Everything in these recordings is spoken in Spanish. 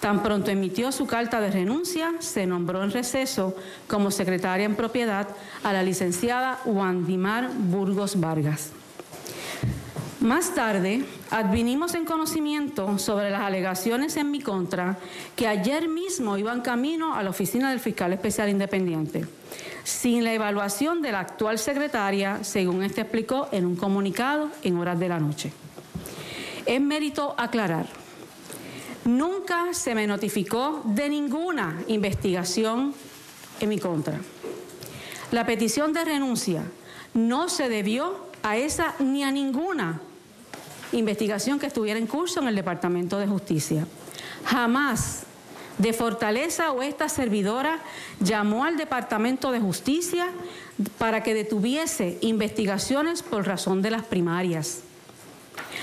tan pronto emitió su carta de renuncia, se nombró en receso como secretaria en propiedad a la licenciada Wandimar Burgos Vargas. Más tarde, advinimos en conocimiento sobre las alegaciones en mi contra que ayer mismo iban camino a la oficina del fiscal especial independiente, sin la evaluación de la actual secretaria, según este explicó en un comunicado en horas de la noche. Es mérito aclarar, nunca se me notificó de ninguna investigación en mi contra. La petición de renuncia no se debió a esa ni a ninguna investigación que estuviera en curso en el Departamento de Justicia. Jamás de Fortaleza o esta servidora llamó al Departamento de Justicia para que detuviese investigaciones por razón de las primarias.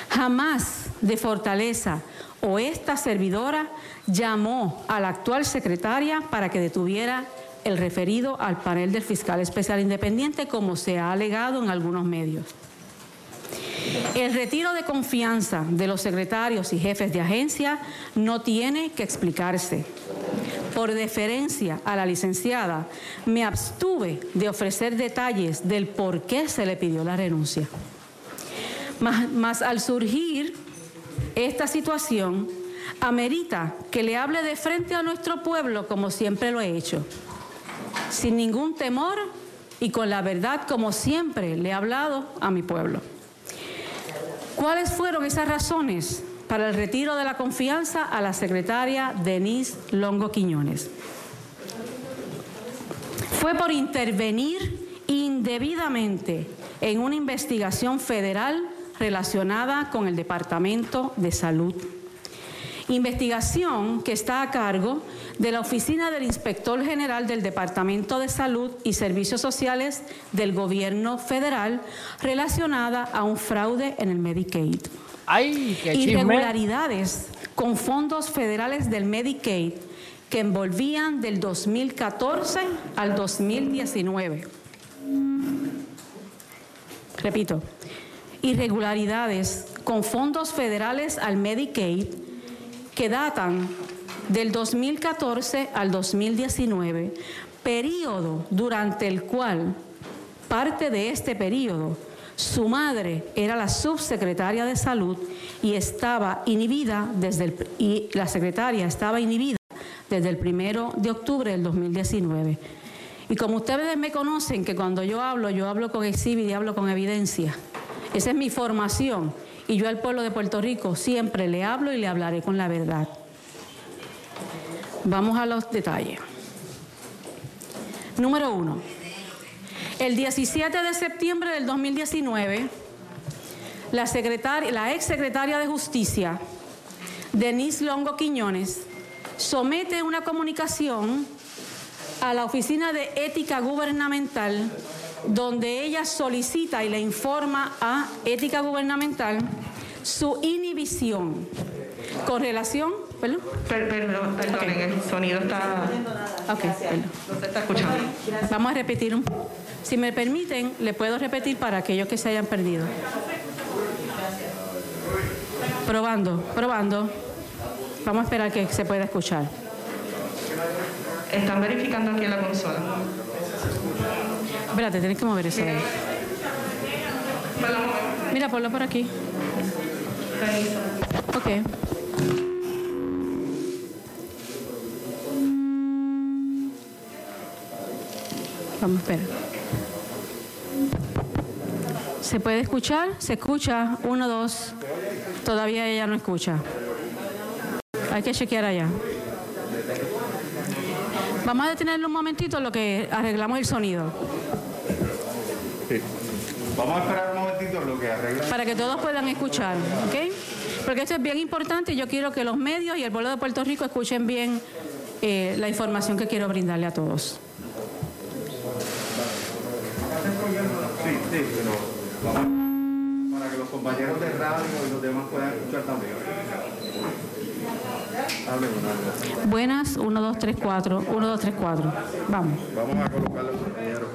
Jamás de Fortaleza o esta servidora llamó a la actual secretaria para que detuviera el referido al panel del fiscal especial independiente, como se ha alegado en algunos medios. El retiro de confianza de los secretarios y jefes de agencia no tiene que explicarse. Por deferencia a la licenciada, me abstuve de ofrecer detalles del por qué se le pidió la renuncia. Mas, al surgir esta situación, amerita que le hable de frente a nuestro pueblo como siempre lo he hecho, sin ningún temor y con la verdad como siempre le he hablado a mi pueblo. ¿Cuáles fueron esas razones para el retiro de la confianza a la secretaria Denise Longo Quiñones? Fue por intervenir indebidamente en una investigación federal relacionada con el Departamento de Salud. Investigación que está a cargo de la Oficina del Inspector General del Departamento de Salud y Servicios Sociales del Gobierno Federal relacionada a un fraude en el Medicaid. Ay, qué Irregularidades con fondos federales del Medicaid que envolvían del 2014 al 2019. Repito, irregularidades con fondos federales al Medicaid que datan del 2014 al 2019, periodo durante el cual parte de este periodo su madre era la subsecretaria de salud y estaba inhibida desde el, y la secretaria estaba inhibida desde el primero de octubre del 2019. Y como ustedes me conocen que cuando yo hablo, yo hablo con exhibit y hablo con evidencia. Esa es mi formación y yo al pueblo de Puerto Rico siempre le hablo y le hablaré con la verdad. Vamos a los detalles. Número uno. El 17 de septiembre del 2019, la, secretaria, la ex secretaria de Justicia, Denise Longo Quiñones, somete una comunicación a la Oficina de Ética Gubernamental donde ella solicita y le informa a Ética Gubernamental su inhibición con relación. ¿Perdón? perdón, el sonido está. Ok, No se está escuchando. Vamos a repetir un. Si me permiten, le puedo repetir para aquellos que se hayan perdido. Probando, probando. Vamos a esperar que se pueda escuchar. Están verificando aquí en la consola. Espérate, tienes que mover eso. Mira, ponlo por aquí. Ok. Vamos a esperar. ¿Se puede escuchar? ¿Se escucha? Uno, dos. Todavía ella no escucha. Hay que chequear allá. Vamos a detenerlo un momentito lo que arreglamos el sonido. Vamos a esperar un momentito lo que. Para que todos puedan escuchar, ¿ok? Porque esto es bien importante y yo quiero que los medios y el pueblo de Puerto Rico escuchen bien eh, la información que quiero brindarle a todos. Sí, sí, pero vamos para que los compañeros de radio y los demás puedan escuchar también. Buenas, 1, 2, 3, 4. 1, 2, 3, 4. Vamos. Vamos a colocarle a los compañeros.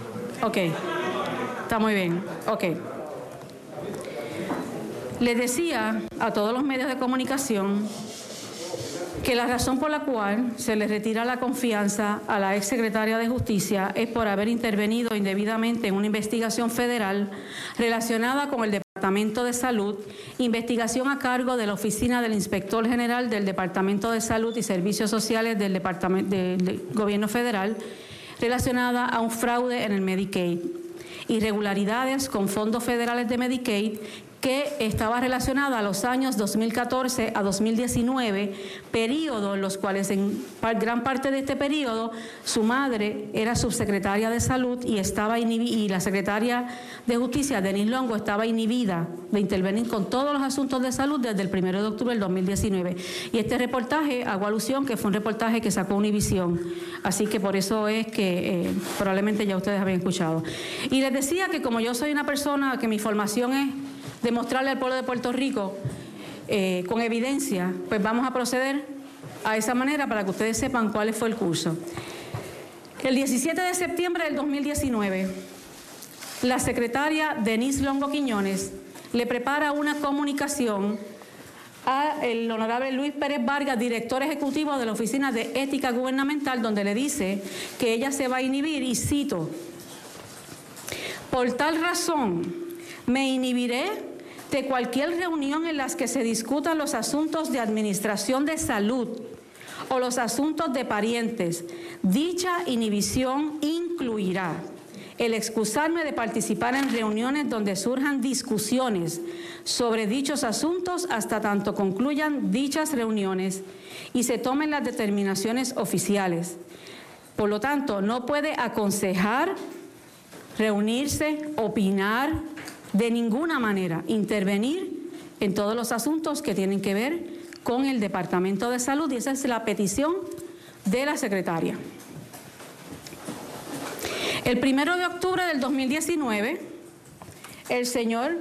Ok. Está muy bien. Ok. Les decía a todos los medios de comunicación que la razón por la cual se le retira la confianza a la ex secretaria de Justicia es por haber intervenido indebidamente en una investigación federal relacionada con el Departamento de Salud, investigación a cargo de la Oficina del Inspector General del Departamento de Salud y Servicios Sociales del Departamento del Gobierno Federal, relacionada a un fraude en el Medicaid irregularidades con fondos federales de Medicaid que estaba relacionada a los años 2014 a 2019, periodo en los cuales en gran parte de este periodo su madre era subsecretaria de salud y estaba y la secretaria de justicia Denise Longo estaba inhibida de intervenir con todos los asuntos de salud desde el 1 de octubre del 2019. Y este reportaje hago alusión que fue un reportaje que sacó Univisión, así que por eso es que eh, probablemente ya ustedes habían escuchado. Y les decía que como yo soy una persona que mi formación es demostrarle al pueblo de Puerto Rico eh, con evidencia, pues vamos a proceder a esa manera para que ustedes sepan cuál fue el curso. El 17 de septiembre del 2019, la secretaria Denise Longo Quiñones le prepara una comunicación al honorable Luis Pérez Vargas, director ejecutivo de la Oficina de Ética Gubernamental, donde le dice que ella se va a inhibir, y cito, por tal razón, me inhibiré de cualquier reunión en las que se discutan los asuntos de administración de salud o los asuntos de parientes. Dicha inhibición incluirá el excusarme de participar en reuniones donde surjan discusiones sobre dichos asuntos hasta tanto concluyan dichas reuniones y se tomen las determinaciones oficiales. Por lo tanto, no puede aconsejar, reunirse, opinar, de ninguna manera intervenir en todos los asuntos que tienen que ver con el Departamento de Salud y esa es la petición de la secretaria. El primero de octubre del 2019, el señor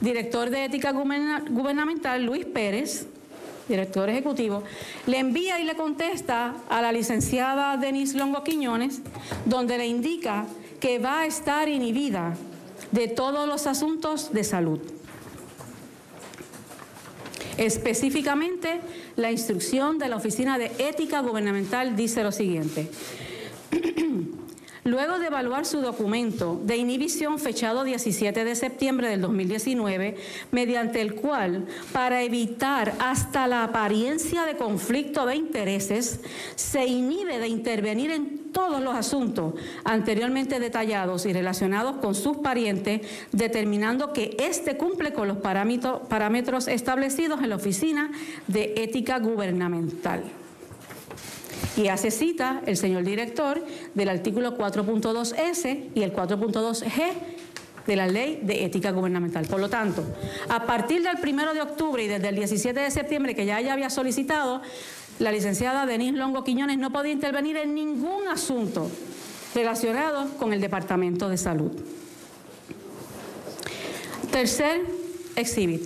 director de ética guberna- gubernamental, Luis Pérez, director ejecutivo, le envía y le contesta a la licenciada Denise Longo Quiñones, donde le indica que va a estar inhibida de todos los asuntos de salud. Específicamente, la instrucción de la Oficina de Ética Gubernamental dice lo siguiente. Luego de evaluar su documento de inhibición fechado 17 de septiembre del 2019, mediante el cual, para evitar hasta la apariencia de conflicto de intereses, se inhibe de intervenir en todos los asuntos anteriormente detallados y relacionados con sus parientes, determinando que éste cumple con los parámetros, establecidos en la Oficina de Ética Gubernamental. Y hace cita el señor director del artículo 4.2S y el 4.2G de la Ley de Ética Gubernamental. Por lo tanto, a partir del primero de octubre y desde el 17 de septiembre, que ya ella había solicitado, la licenciada Denise Longo Quiñones no podía intervenir en ningún asunto relacionado con el Departamento de Salud. Tercer exhibit.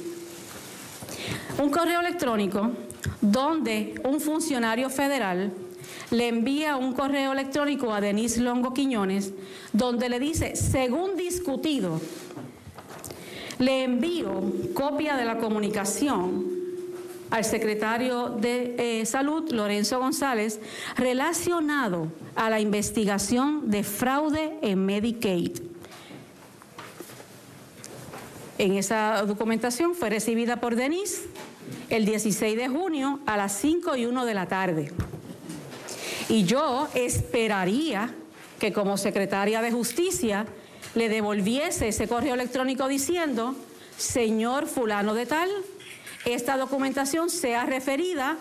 Un correo electrónico donde un funcionario federal le envía un correo electrónico a Denise Longo Quiñones donde le dice, según discutido, le envío copia de la comunicación al secretario de eh, Salud, Lorenzo González, relacionado a la investigación de fraude en Medicaid. En esa documentación fue recibida por Denise el 16 de junio a las 5 y 1 de la tarde. Y yo esperaría que como secretaria de justicia le devolviese ese correo electrónico diciendo, señor fulano de tal, esta documentación sea referida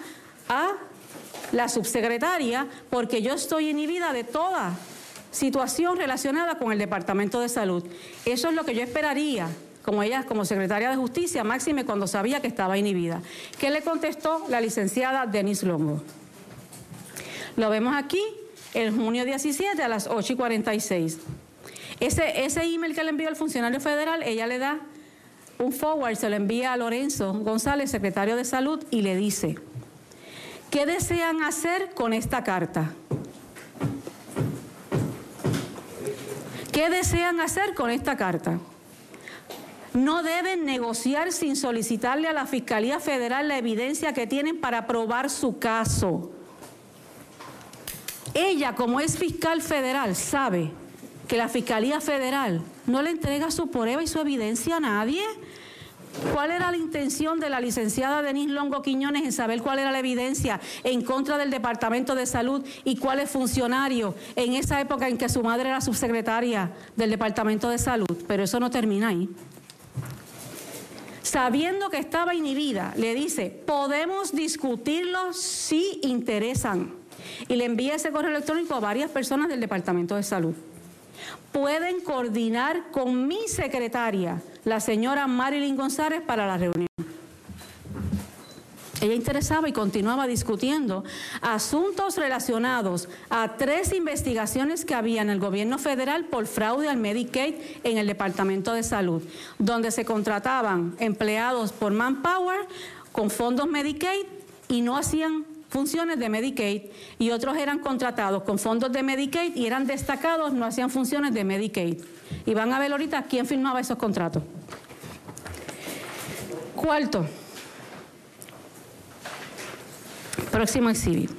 a la subsecretaria porque yo estoy inhibida de toda situación relacionada con el Departamento de Salud. Eso es lo que yo esperaría como ella, como secretaria de Justicia, máxime cuando sabía que estaba inhibida. ¿Qué le contestó la licenciada Denise Longo? Lo vemos aquí, el junio 17 a las 8 y 46. Ese, ese email que le envió el funcionario federal, ella le da un forward, se lo envía a Lorenzo González, secretario de Salud, y le dice, ¿qué desean hacer con esta carta? ¿Qué desean hacer con esta carta? No deben negociar sin solicitarle a la Fiscalía Federal la evidencia que tienen para probar su caso. Ella, como es fiscal federal, sabe que la Fiscalía Federal no le entrega su prueba y su evidencia a nadie. ¿Cuál era la intención de la licenciada Denise Longo Quiñones en saber cuál era la evidencia en contra del Departamento de Salud y cuáles funcionarios en esa época en que su madre era subsecretaria del Departamento de Salud? Pero eso no termina ahí. Sabiendo que estaba inhibida, le dice, podemos discutirlo si interesan. Y le envía ese correo electrónico a varias personas del Departamento de Salud pueden coordinar con mi secretaria, la señora Marilyn González, para la reunión. Ella interesaba y continuaba discutiendo asuntos relacionados a tres investigaciones que había en el gobierno federal por fraude al Medicaid en el Departamento de Salud, donde se contrataban empleados por Manpower con fondos Medicaid y no hacían funciones de Medicaid y otros eran contratados con fondos de Medicaid y eran destacados, no hacían funciones de Medicaid. Y van a ver ahorita quién firmaba esos contratos. Cuarto, próximo exhibit.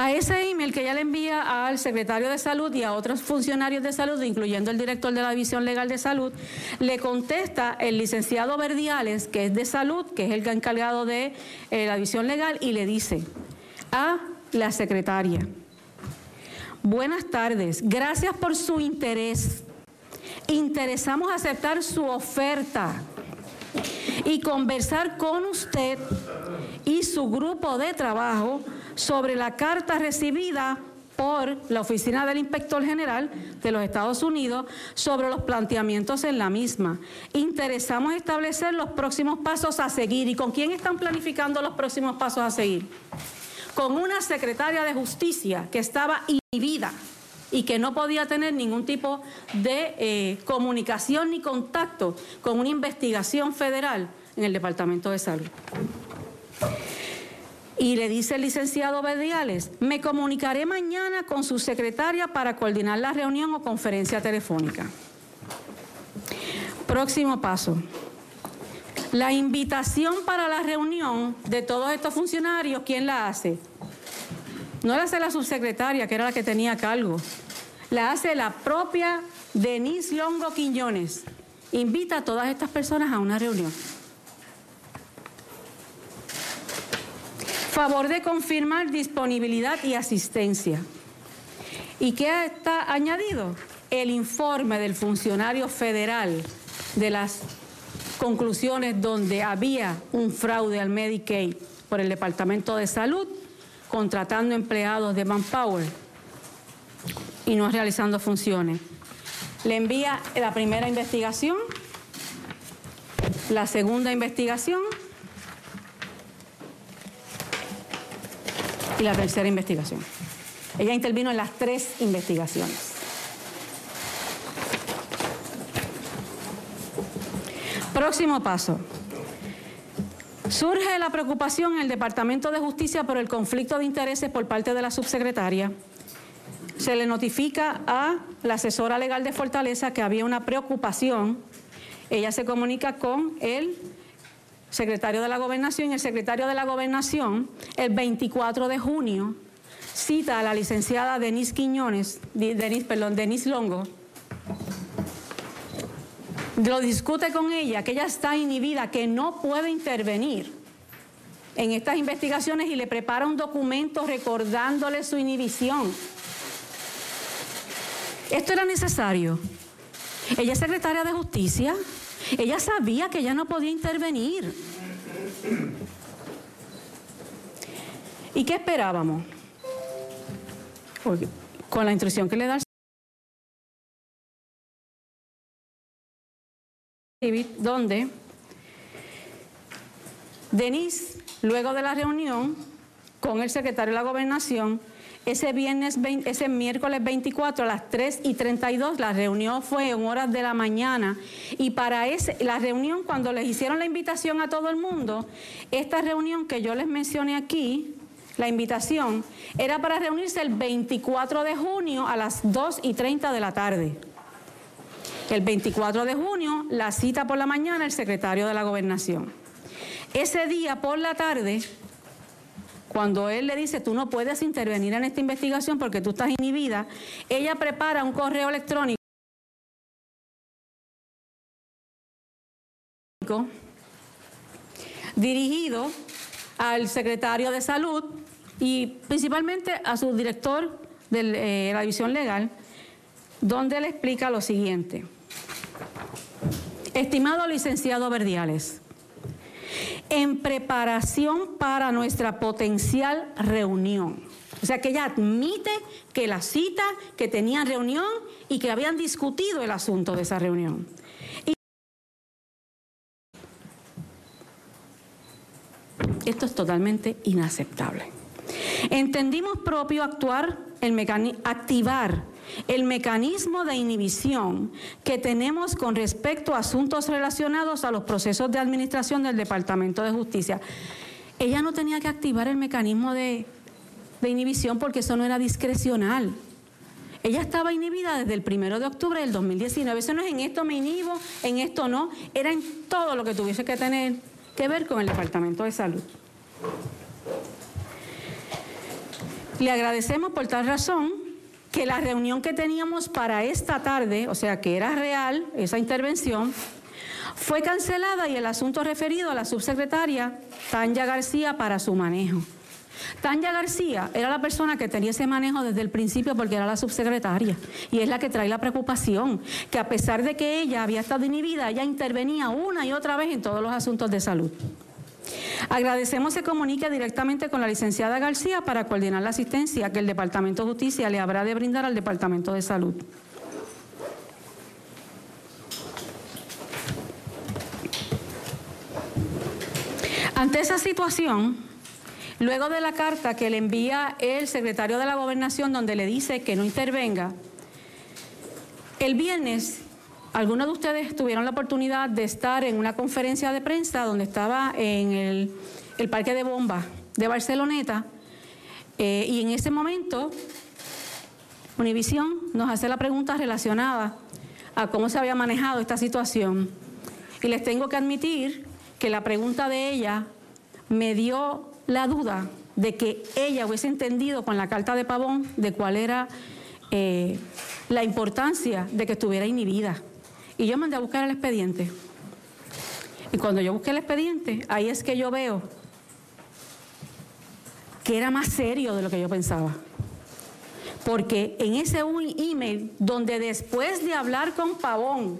A ese email que ella le envía al secretario de salud y a otros funcionarios de salud, incluyendo el director de la División Legal de Salud, le contesta el licenciado Verdiales, que es de salud, que es el encargado de eh, la División Legal, y le dice a la secretaria, buenas tardes, gracias por su interés. Interesamos aceptar su oferta y conversar con usted y su grupo de trabajo sobre la carta recibida por la Oficina del Inspector General de los Estados Unidos sobre los planteamientos en la misma. Interesamos establecer los próximos pasos a seguir. ¿Y con quién están planificando los próximos pasos a seguir? Con una secretaria de justicia que estaba inhibida y que no podía tener ningún tipo de eh, comunicación ni contacto con una investigación federal en el Departamento de Salud. Y le dice el licenciado Verdiales, me comunicaré mañana con su secretaria para coordinar la reunión o conferencia telefónica. Próximo paso. La invitación para la reunión de todos estos funcionarios, ¿quién la hace? No la hace la subsecretaria, que era la que tenía cargo. La hace la propia Denise Longo Quiñones. Invita a todas estas personas a una reunión. Favor de confirmar disponibilidad y asistencia. ¿Y qué está añadido? El informe del funcionario federal de las conclusiones donde había un fraude al Medicaid por el Departamento de Salud, contratando empleados de Manpower y no realizando funciones. Le envía la primera investigación, la segunda investigación y la tercera investigación. Ella intervino en las tres investigaciones. Próximo paso. Surge la preocupación en el Departamento de Justicia por el conflicto de intereses por parte de la subsecretaria. Se le notifica a la asesora legal de Fortaleza que había una preocupación. Ella se comunica con el secretario de la Gobernación y el secretario de la Gobernación, el 24 de junio, cita a la licenciada Denise Quiñones, Denise, perdón, Denise Longo, lo discute con ella, que ella está inhibida, que no puede intervenir en estas investigaciones y le prepara un documento recordándole su inhibición. Esto era necesario. Ella es secretaria de justicia, ella sabía que ella no podía intervenir. ¿Y qué esperábamos? con la instrucción que le da el donde Denise, luego de la reunión, con el secretario de la Gobernación. Ese, viernes, ese miércoles 24 a las 3 y 32 la reunión fue en horas de la mañana y para ese, la reunión cuando les hicieron la invitación a todo el mundo, esta reunión que yo les mencioné aquí, la invitación, era para reunirse el 24 de junio a las 2 y 30 de la tarde. El 24 de junio, la cita por la mañana, el secretario de la gobernación. Ese día por la tarde, cuando él le dice, tú no puedes intervenir en esta investigación porque tú estás inhibida, ella prepara un correo electrónico dirigido al secretario de salud y principalmente a su director de eh, la división legal, donde le explica lo siguiente. Estimado licenciado Verdiales, en preparación para nuestra potencial reunión. O sea que ella admite que la cita, que tenían reunión y que habían discutido el asunto de esa reunión. Esto es totalmente inaceptable. Entendimos propio actuar, el activar el mecanismo de inhibición que tenemos con respecto a asuntos relacionados a los procesos de administración del Departamento de Justicia. Ella no tenía que activar el mecanismo de, de inhibición porque eso no era discrecional. Ella estaba inhibida desde el primero de octubre del 2019. Eso no es en esto me inhibo, en esto no. Era en todo lo que tuviese que tener que ver con el Departamento de Salud. Le agradecemos por tal razón que la reunión que teníamos para esta tarde, o sea que era real esa intervención, fue cancelada y el asunto referido a la subsecretaria Tanya García para su manejo. Tanya García era la persona que tenía ese manejo desde el principio porque era la subsecretaria y es la que trae la preocupación, que a pesar de que ella había estado inhibida, ella intervenía una y otra vez en todos los asuntos de salud. Agradecemos se comunique directamente con la licenciada García para coordinar la asistencia que el Departamento de Justicia le habrá de brindar al Departamento de Salud. Ante esa situación, luego de la carta que le envía el secretario de la Gobernación donde le dice que no intervenga, el viernes algunos de ustedes tuvieron la oportunidad de estar en una conferencia de prensa donde estaba en el, Parque de Bombas de Barceloneta eh, y en ese momento Univisión nos hace la pregunta relacionada a cómo se había manejado esta situación. Y les tengo que admitir que la pregunta de ella me dio la duda de que ella hubiese entendido con la carta de Pavón de cuál era eh, la importancia de que estuviera inhibida. Y yo mandé a buscar el expediente. Y cuando yo busqué el expediente, ahí es que yo veo que era más serio de lo que yo pensaba. Porque en ese email, donde después de hablar con Pavón,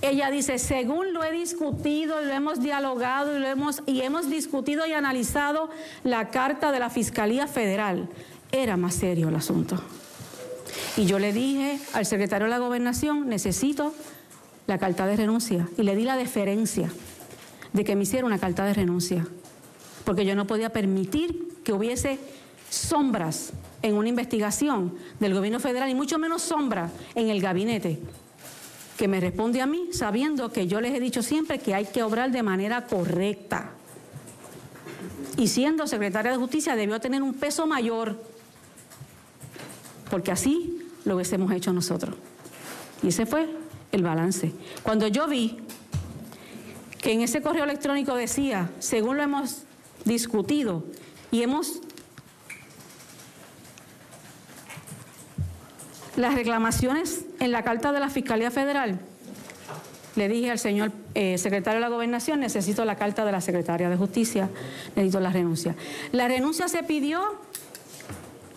ella dice, según lo he discutido, lo hemos dialogado y, lo hemos, y hemos discutido y analizado la carta de la Fiscalía Federal, era más serio el asunto. Y yo le dije al secretario de la gobernación, necesito la carta de renuncia. Y le di la deferencia de que me hiciera una carta de renuncia. Porque yo no podía permitir que hubiese sombras en una investigación del gobierno federal y mucho menos sombras en el gabinete que me responde a mí sabiendo que yo les he dicho siempre que hay que obrar de manera correcta. Y siendo secretaria de justicia debió tener un peso mayor porque así lo hubiésemos hecho nosotros. Y ese fue el balance. Cuando yo vi que en ese correo electrónico decía, según lo hemos discutido y hemos... Las reclamaciones en la carta de la Fiscalía Federal, le dije al señor eh, secretario de la Gobernación, necesito la carta de la Secretaria de Justicia, necesito la renuncia. La renuncia se pidió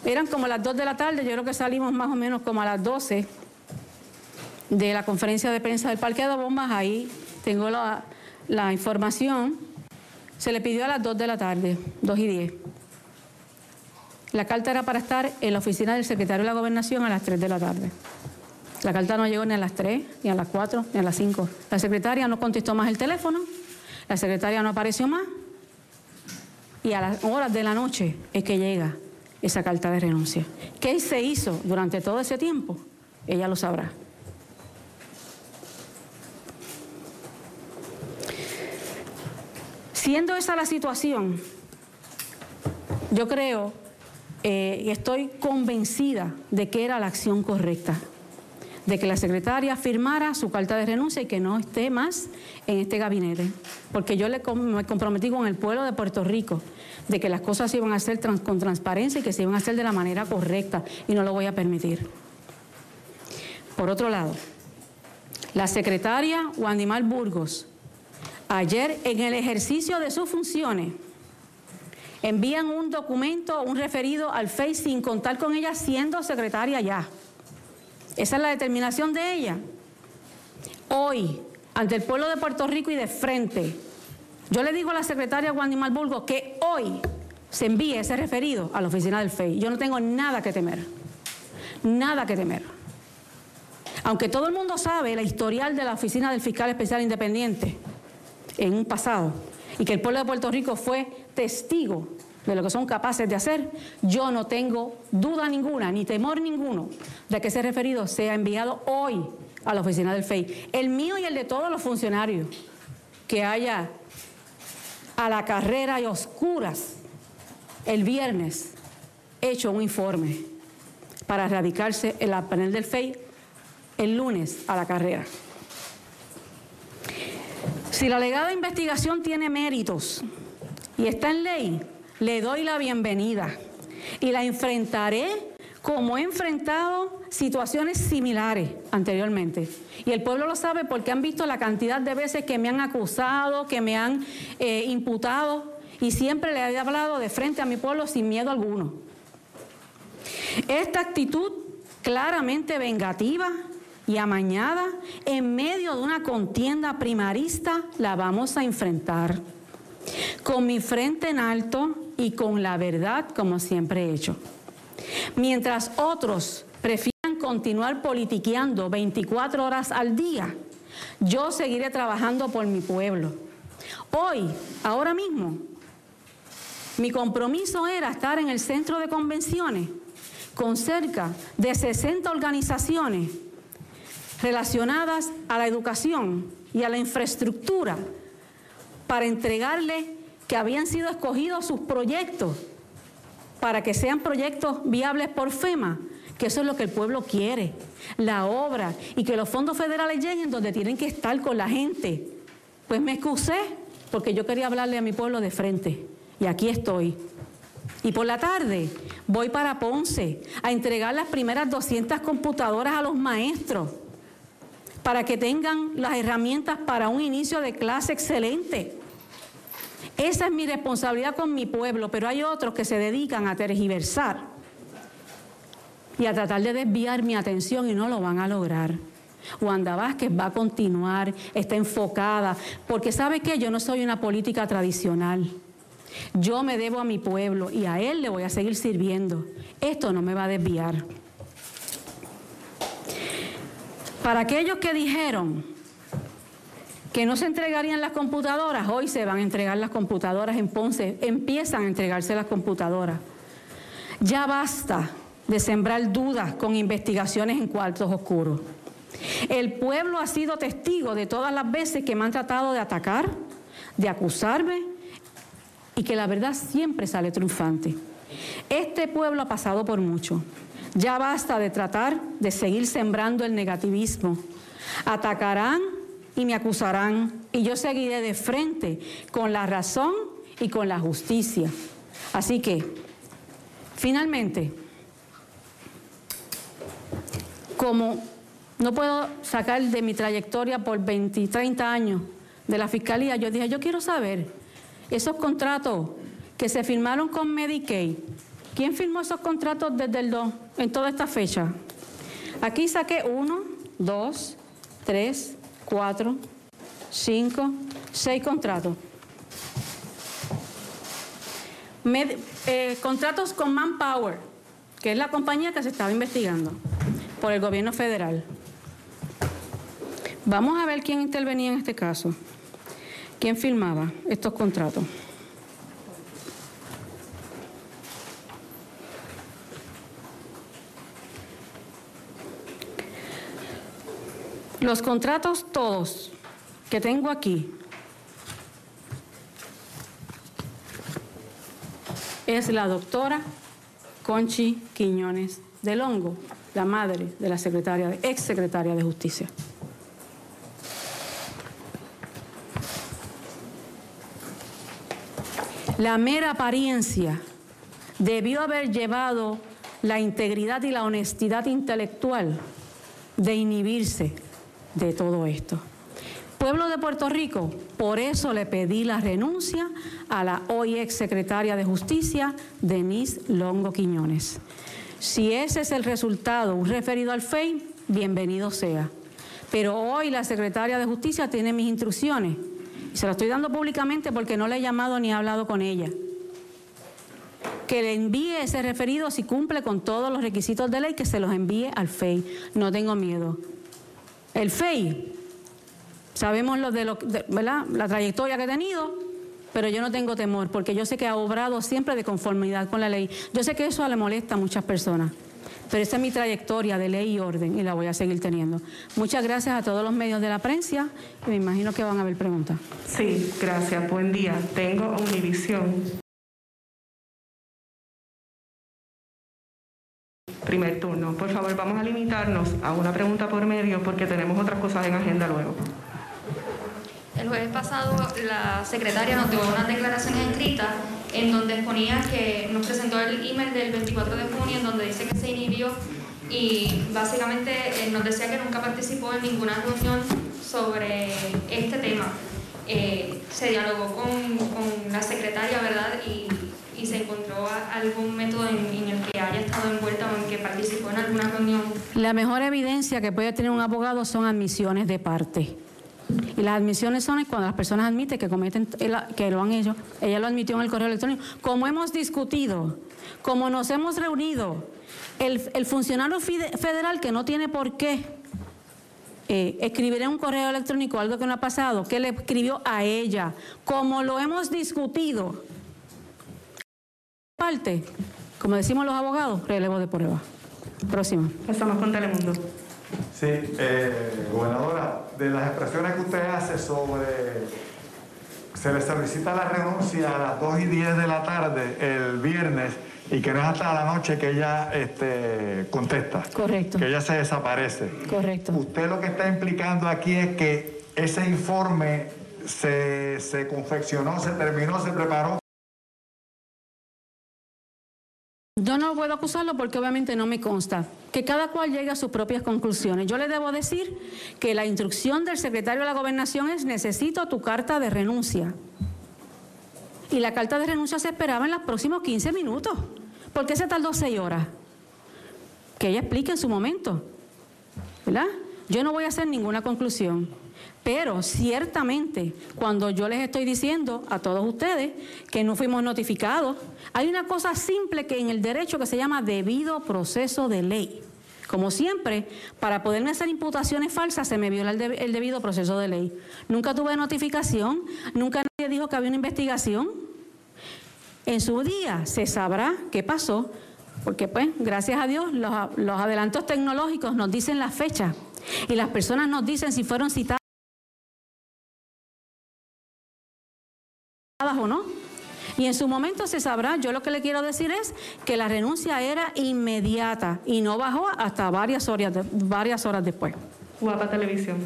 eran como las 2 de la tarde, yo creo que salimos más o menos como a las 12 de la conferencia de prensa del Parque de Bombas, ahí tengo la, información. Se le pidió a las 2 de la tarde, 2 y 10. La carta era para estar en la oficina del secretario de la Gobernación a las 3 de la tarde. La carta no llegó ni a las 3, ni a las 4, ni a las 5. La secretaria no contestó más el teléfono, la secretaria no apareció más y a las horas de la noche es que llega esa carta de renuncia. ¿Qué se hizo durante todo ese tiempo? Ella lo sabrá. Siendo esa la situación, yo creo eh, y estoy convencida de que era la acción correcta, de que la secretaria firmara su carta de renuncia y que no esté más en este gabinete, porque yo le me comprometí con el pueblo de Puerto Rico de que las cosas se iban a hacer con transparencia y que se iban a hacer de la manera correcta y no lo voy a permitir. Por otro lado, la secretaria Wandimar Burgos, ayer en el ejercicio de sus funciones, envían un documento, un referido al FEI sin contar con ella siendo secretaria ya. Esa es la determinación de ella. Hoy, ante el pueblo de Puerto Rico y de frente, yo le digo a la secretaria Wandy Malburgo que hoy se envíe ese referido a la oficina del FEI. Yo no tengo nada que temer. Nada que temer. Aunque todo el mundo sabe la historial de la oficina del fiscal especial independiente en un pasado y que el pueblo de Puerto Rico fue testigo de lo que son capaces de hacer, yo no tengo duda ninguna ni temor ninguno de que ese referido sea enviado hoy a la oficina del FEI. El mío y el de todos los funcionarios que haya a la carrera y oscuras el viernes hecho un informe para radicarse en la panel del FEI el lunes a la carrera. Si la alegada investigación tiene méritos y está en ley, le doy la bienvenida y la enfrentaré como he enfrentado situaciones similares anteriormente. Y el pueblo lo sabe porque han visto la cantidad de veces que me han acusado, que me han eh, imputado, y siempre le he hablado de frente a mi pueblo sin miedo alguno. Esta actitud claramente vengativa y amañada en medio de una contienda primarista la vamos a enfrentar con mi frente en alto y con la verdad como siempre he hecho. Mientras otros prefieran continuar politiqueando 24 horas al día, yo seguiré trabajando por mi pueblo. Hoy, ahora mismo, mi compromiso era estar en el centro de convenciones con cerca de 60 organizaciones relacionadas a la educación y a la infraestructura para entregarle que habían sido escogidos sus proyectos para que sean proyectos viables por FEMA, que eso es lo que el pueblo quiere, la obra y que los fondos federales lleguen donde tienen que estar con la gente. Pues me excusé porque yo quería hablarle a mi pueblo de frente y aquí estoy. Y por la tarde voy para Ponce a entregar las primeras 200 computadoras a los maestros para que tengan las herramientas para un inicio de clase excelente. Esa es mi responsabilidad con mi pueblo, pero hay otros que se dedican a tergiversar y a tratar de desviar mi atención y no lo van a lograr. Wanda Vázquez va a continuar, está enfocada, porque sabe que yo no soy una política tradicional. Yo me debo a mi pueblo y a él le voy a seguir sirviendo. Esto no me va a desviar. Para aquellos que dijeron que no se entregarían las computadoras, hoy se van a entregar las computadoras en Ponce, empiezan a entregarse las computadoras. Ya basta de sembrar dudas con investigaciones en cuartos oscuros. El pueblo ha sido testigo de todas las veces que me han tratado de atacar, de acusarme y que la verdad siempre sale triunfante. Este pueblo ha pasado por mucho. Ya basta de tratar de seguir sembrando el negativismo. Atacarán y me acusarán y yo seguiré de frente con la razón y con la justicia. Así que, finalmente, como no puedo sacar de mi trayectoria por 20, 30 años de la fiscalía, yo dije, yo quiero saber esos contratos que se firmaron con Medicaid, ¿quién firmó esos contratos desde el 2? en toda esta fecha. Aquí saqué uno, dos, tres, cuatro, cinco, seis contratos. Eh, contratos con Manpower, que es la compañía que se estaba investigando por el gobierno federal. Vamos a ver quién intervenía en este caso. ¿Quién firmaba estos contratos? Los contratos todos que tengo aquí es la doctora Conchi Quiñones de Longo, la madre de la secretaria, ex secretaria de Justicia. La mera apariencia debió haber llevado la integridad y la honestidad intelectual de inhibirse de todo esto. Pueblo de Puerto Rico, por eso le pedí la renuncia a la hoy ex secretaria de Justicia, Denise Longo Quiñones. Si ese es el resultado, un referido al FEI, bienvenido sea. Pero hoy la secretaria de Justicia tiene mis instrucciones y se las estoy dando públicamente porque no le he llamado ni he hablado con ella. Que le envíe ese referido si cumple con todos los requisitos de ley, que se los envíe al FEI. No tengo miedo. El FEI, sabemos lo de, lo, ¿verdad? la trayectoria que ha tenido, pero yo no tengo temor porque yo sé que ha obrado siempre de conformidad con la ley. Yo sé que eso le molesta a muchas personas. Pero esa es mi trayectoria de ley y orden y la voy a seguir teniendo. Muchas gracias a todos los medios de la prensa y me imagino que van a haber preguntas. Sí, gracias. Buen día. Tengo Univisión. Primer turno. Por favor, vamos a limitarnos a una pregunta por medio porque tenemos otras cosas en agenda luego. El jueves pasado la secretaria nos dio unas declaraciones escritas en donde exponía que nos presentó el email del 24 de junio en donde dice que se inhibió y básicamente eh, nos decía que nunca participó en ninguna reunión sobre este tema. Eh, se dialogó con, con, la secretaria, ¿verdad? Y, se encontró algún método en, el que haya estado envuelta o en que participó en alguna reunión. La mejor evidencia que puede tener un abogado son admisiones de parte. Y las admisiones son cuando las personas admiten que cometen, que lo han hecho. Ella lo admitió en el correo electrónico. Como hemos discutido, como nos hemos reunido, el, funcionario federal que no tiene por qué eh, escribir en un correo electrónico algo que no ha pasado, que le escribió a ella, como lo hemos discutido, parte, como decimos los abogados, relevo de prueba. Próxima. Pasamos con Telemundo. Sí, eh, gobernadora, de las expresiones que usted hace sobre se le solicita la renuncia a las 2 y 10 de la tarde el viernes y que no es hasta la noche que ella este, contesta. Correcto. Que ella se desaparece. Correcto. Usted lo que está implicando aquí es que ese informe se, se confeccionó, se terminó, se preparó. Yo no puedo acusarlo porque obviamente no me consta. Que cada cual llegue a sus propias conclusiones. Yo le debo decir que la instrucción del secretario de la gobernación es necesito tu carta de renuncia. Y la carta de renuncia se esperaba en los próximos 15 minutos. ¿Por qué se tardó 6 horas? Que ella explique en su momento. ¿Verdad? Yo no voy a hacer ninguna conclusión. Pero ciertamente, cuando yo les estoy diciendo a todos ustedes que no fuimos notificados, hay una cosa simple que en el derecho que se llama debido proceso de ley. Como siempre, para poderme hacer imputaciones falsas se me viola el, de, el debido proceso de ley. Nunca tuve notificación, nunca nadie dijo que había una investigación. En su día se sabrá qué pasó, porque pues, gracias a Dios, los, adelantos tecnológicos nos dicen la fecha y las personas nos dicen si fueron citadas. O no. Y en su momento se sabrá, yo lo que le quiero decir es que la renuncia era inmediata y no bajó hasta varias horas, de, varias horas después. Guapa Televisión.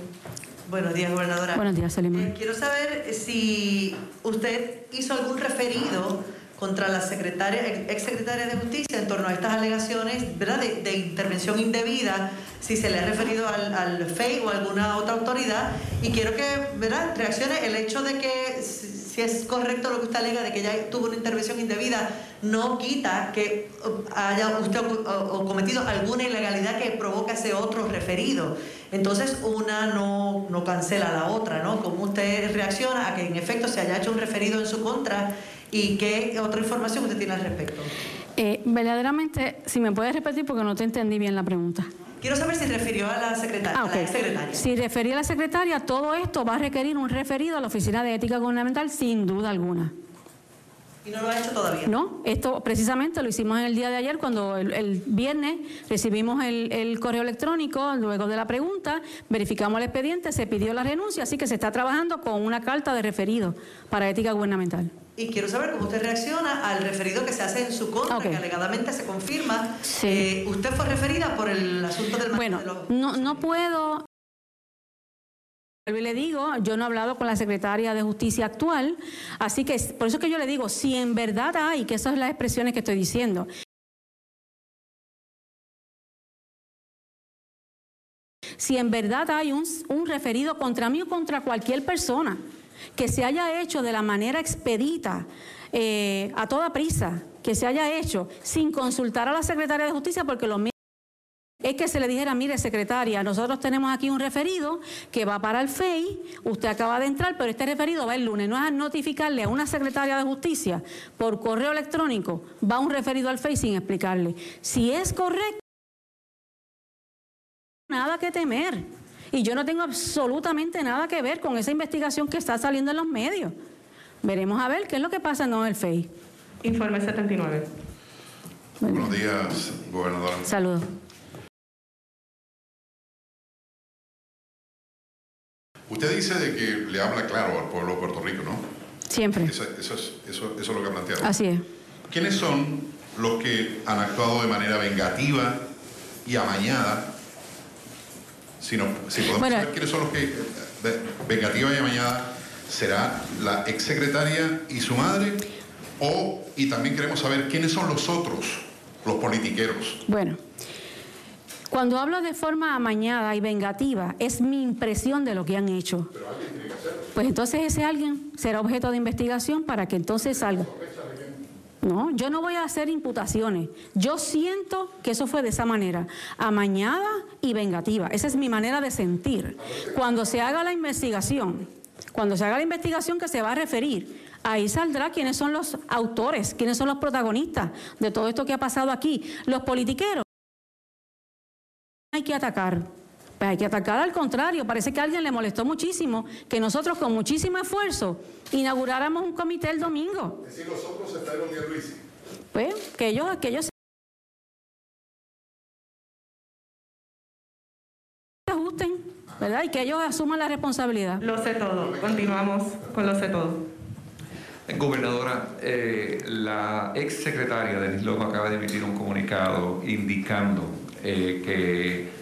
Buenos días, gobernadora. Buenos días, Selima. Eh, quiero saber si usted hizo algún referido contra la secretaria, ex secretaria de Justicia en torno a estas alegaciones ¿verdad? De, de intervención indebida, si se le ha referido al, al, FEI o a alguna otra autoridad. Y quiero que ¿verdad? reaccione el hecho de que si es correcto lo que usted alega de que ella tuvo una intervención indebida, no quita que haya usted cometido alguna ilegalidad que provoca ese otro referido. Entonces una no, no cancela la otra, ¿no? ¿Cómo usted reacciona a que en efecto se haya hecho un referido en su contra y qué otra información usted tiene al respecto? Eh, verdaderamente, si me puedes repetir porque no te entendí bien la pregunta. Quiero saber si refirió a la secretaria. Ah, okay. a la secretaria. Si refería a la secretaria, todo esto va a requerir un referido a la Oficina de Ética Gubernamental sin duda alguna. ¿Y no lo ha hecho todavía? No, esto precisamente lo hicimos en el día de ayer cuando el, el viernes recibimos el, el correo electrónico luego de la pregunta, verificamos el expediente, se pidió la renuncia, así que se está trabajando con una carta de referido para ética gubernamental. Y quiero saber cómo usted reacciona al referido que se hace en su contra, Ok. que alegadamente se confirma. Sí. Eh, usted fue referida por el asunto del Bueno, de los... no, no puedo. Y le digo, yo no he hablado con la secretaria de Justicia actual, así que por eso que yo le digo, si en verdad hay, que esas son las expresiones que estoy diciendo, si en verdad hay un, referido contra mí o contra cualquier persona que se haya hecho de la manera expedita, eh, a toda prisa, que se haya hecho sin consultar a la secretaria de Justicia, porque lo es que se le dijera, mire secretaria, nosotros tenemos aquí un referido que va para el FEI, usted acaba de entrar, pero este referido va el lunes, no es a notificarle a una secretaria de justicia por correo electrónico, va un referido al FEI sin explicarle. Si es correcto, nada que temer. Y yo no tengo absolutamente nada que ver con esa investigación que está saliendo en los medios. Veremos a ver qué es lo que pasa en el FEI. Informe 79. Buenos días, gobernadora. Saludos. Usted dice de que le habla claro al pueblo de Puerto Rico, ¿no? Siempre. Eso, eso es, eso, eso es lo que ha planteado. Así es. ¿Quiénes son los que han actuado de manera vengativa y amañada? Si, no, si podemos Bueno. saber quiénes son los que, eh, ve- vengativa y amañada, ¿será la exsecretaria y su madre? O, y también queremos saber quiénes son los otros, los politiqueros. Bueno, cuando hablo de forma amañada y vengativa, es mi impresión de lo que han hecho. Pues entonces ese alguien será objeto de investigación para que entonces salga. No, yo no voy a hacer imputaciones. Yo siento que eso fue de esa manera, amañada y vengativa. Esa es mi manera de sentir. Cuando se haga la investigación, cuando se haga la investigación que se va a referir, ahí saldrá quiénes son los autores, quiénes son los protagonistas de todo esto que ha pasado aquí. Los politiqueros hay que atacar. Pues hay que atacar al contrario. Parece que a alguien le molestó muchísimo que nosotros con muchísimo esfuerzo inauguráramos un comité el domingo. Si los otros está de Luis. Pues que ellos, que ellos se ajusten, ¿verdad? Y que ellos asuman la responsabilidad. Lo sé todo. Continuamos con lo sé todo. Gobernadora, eh, la ex secretaria Denise Loco acaba de emitir un comunicado indicando eh, que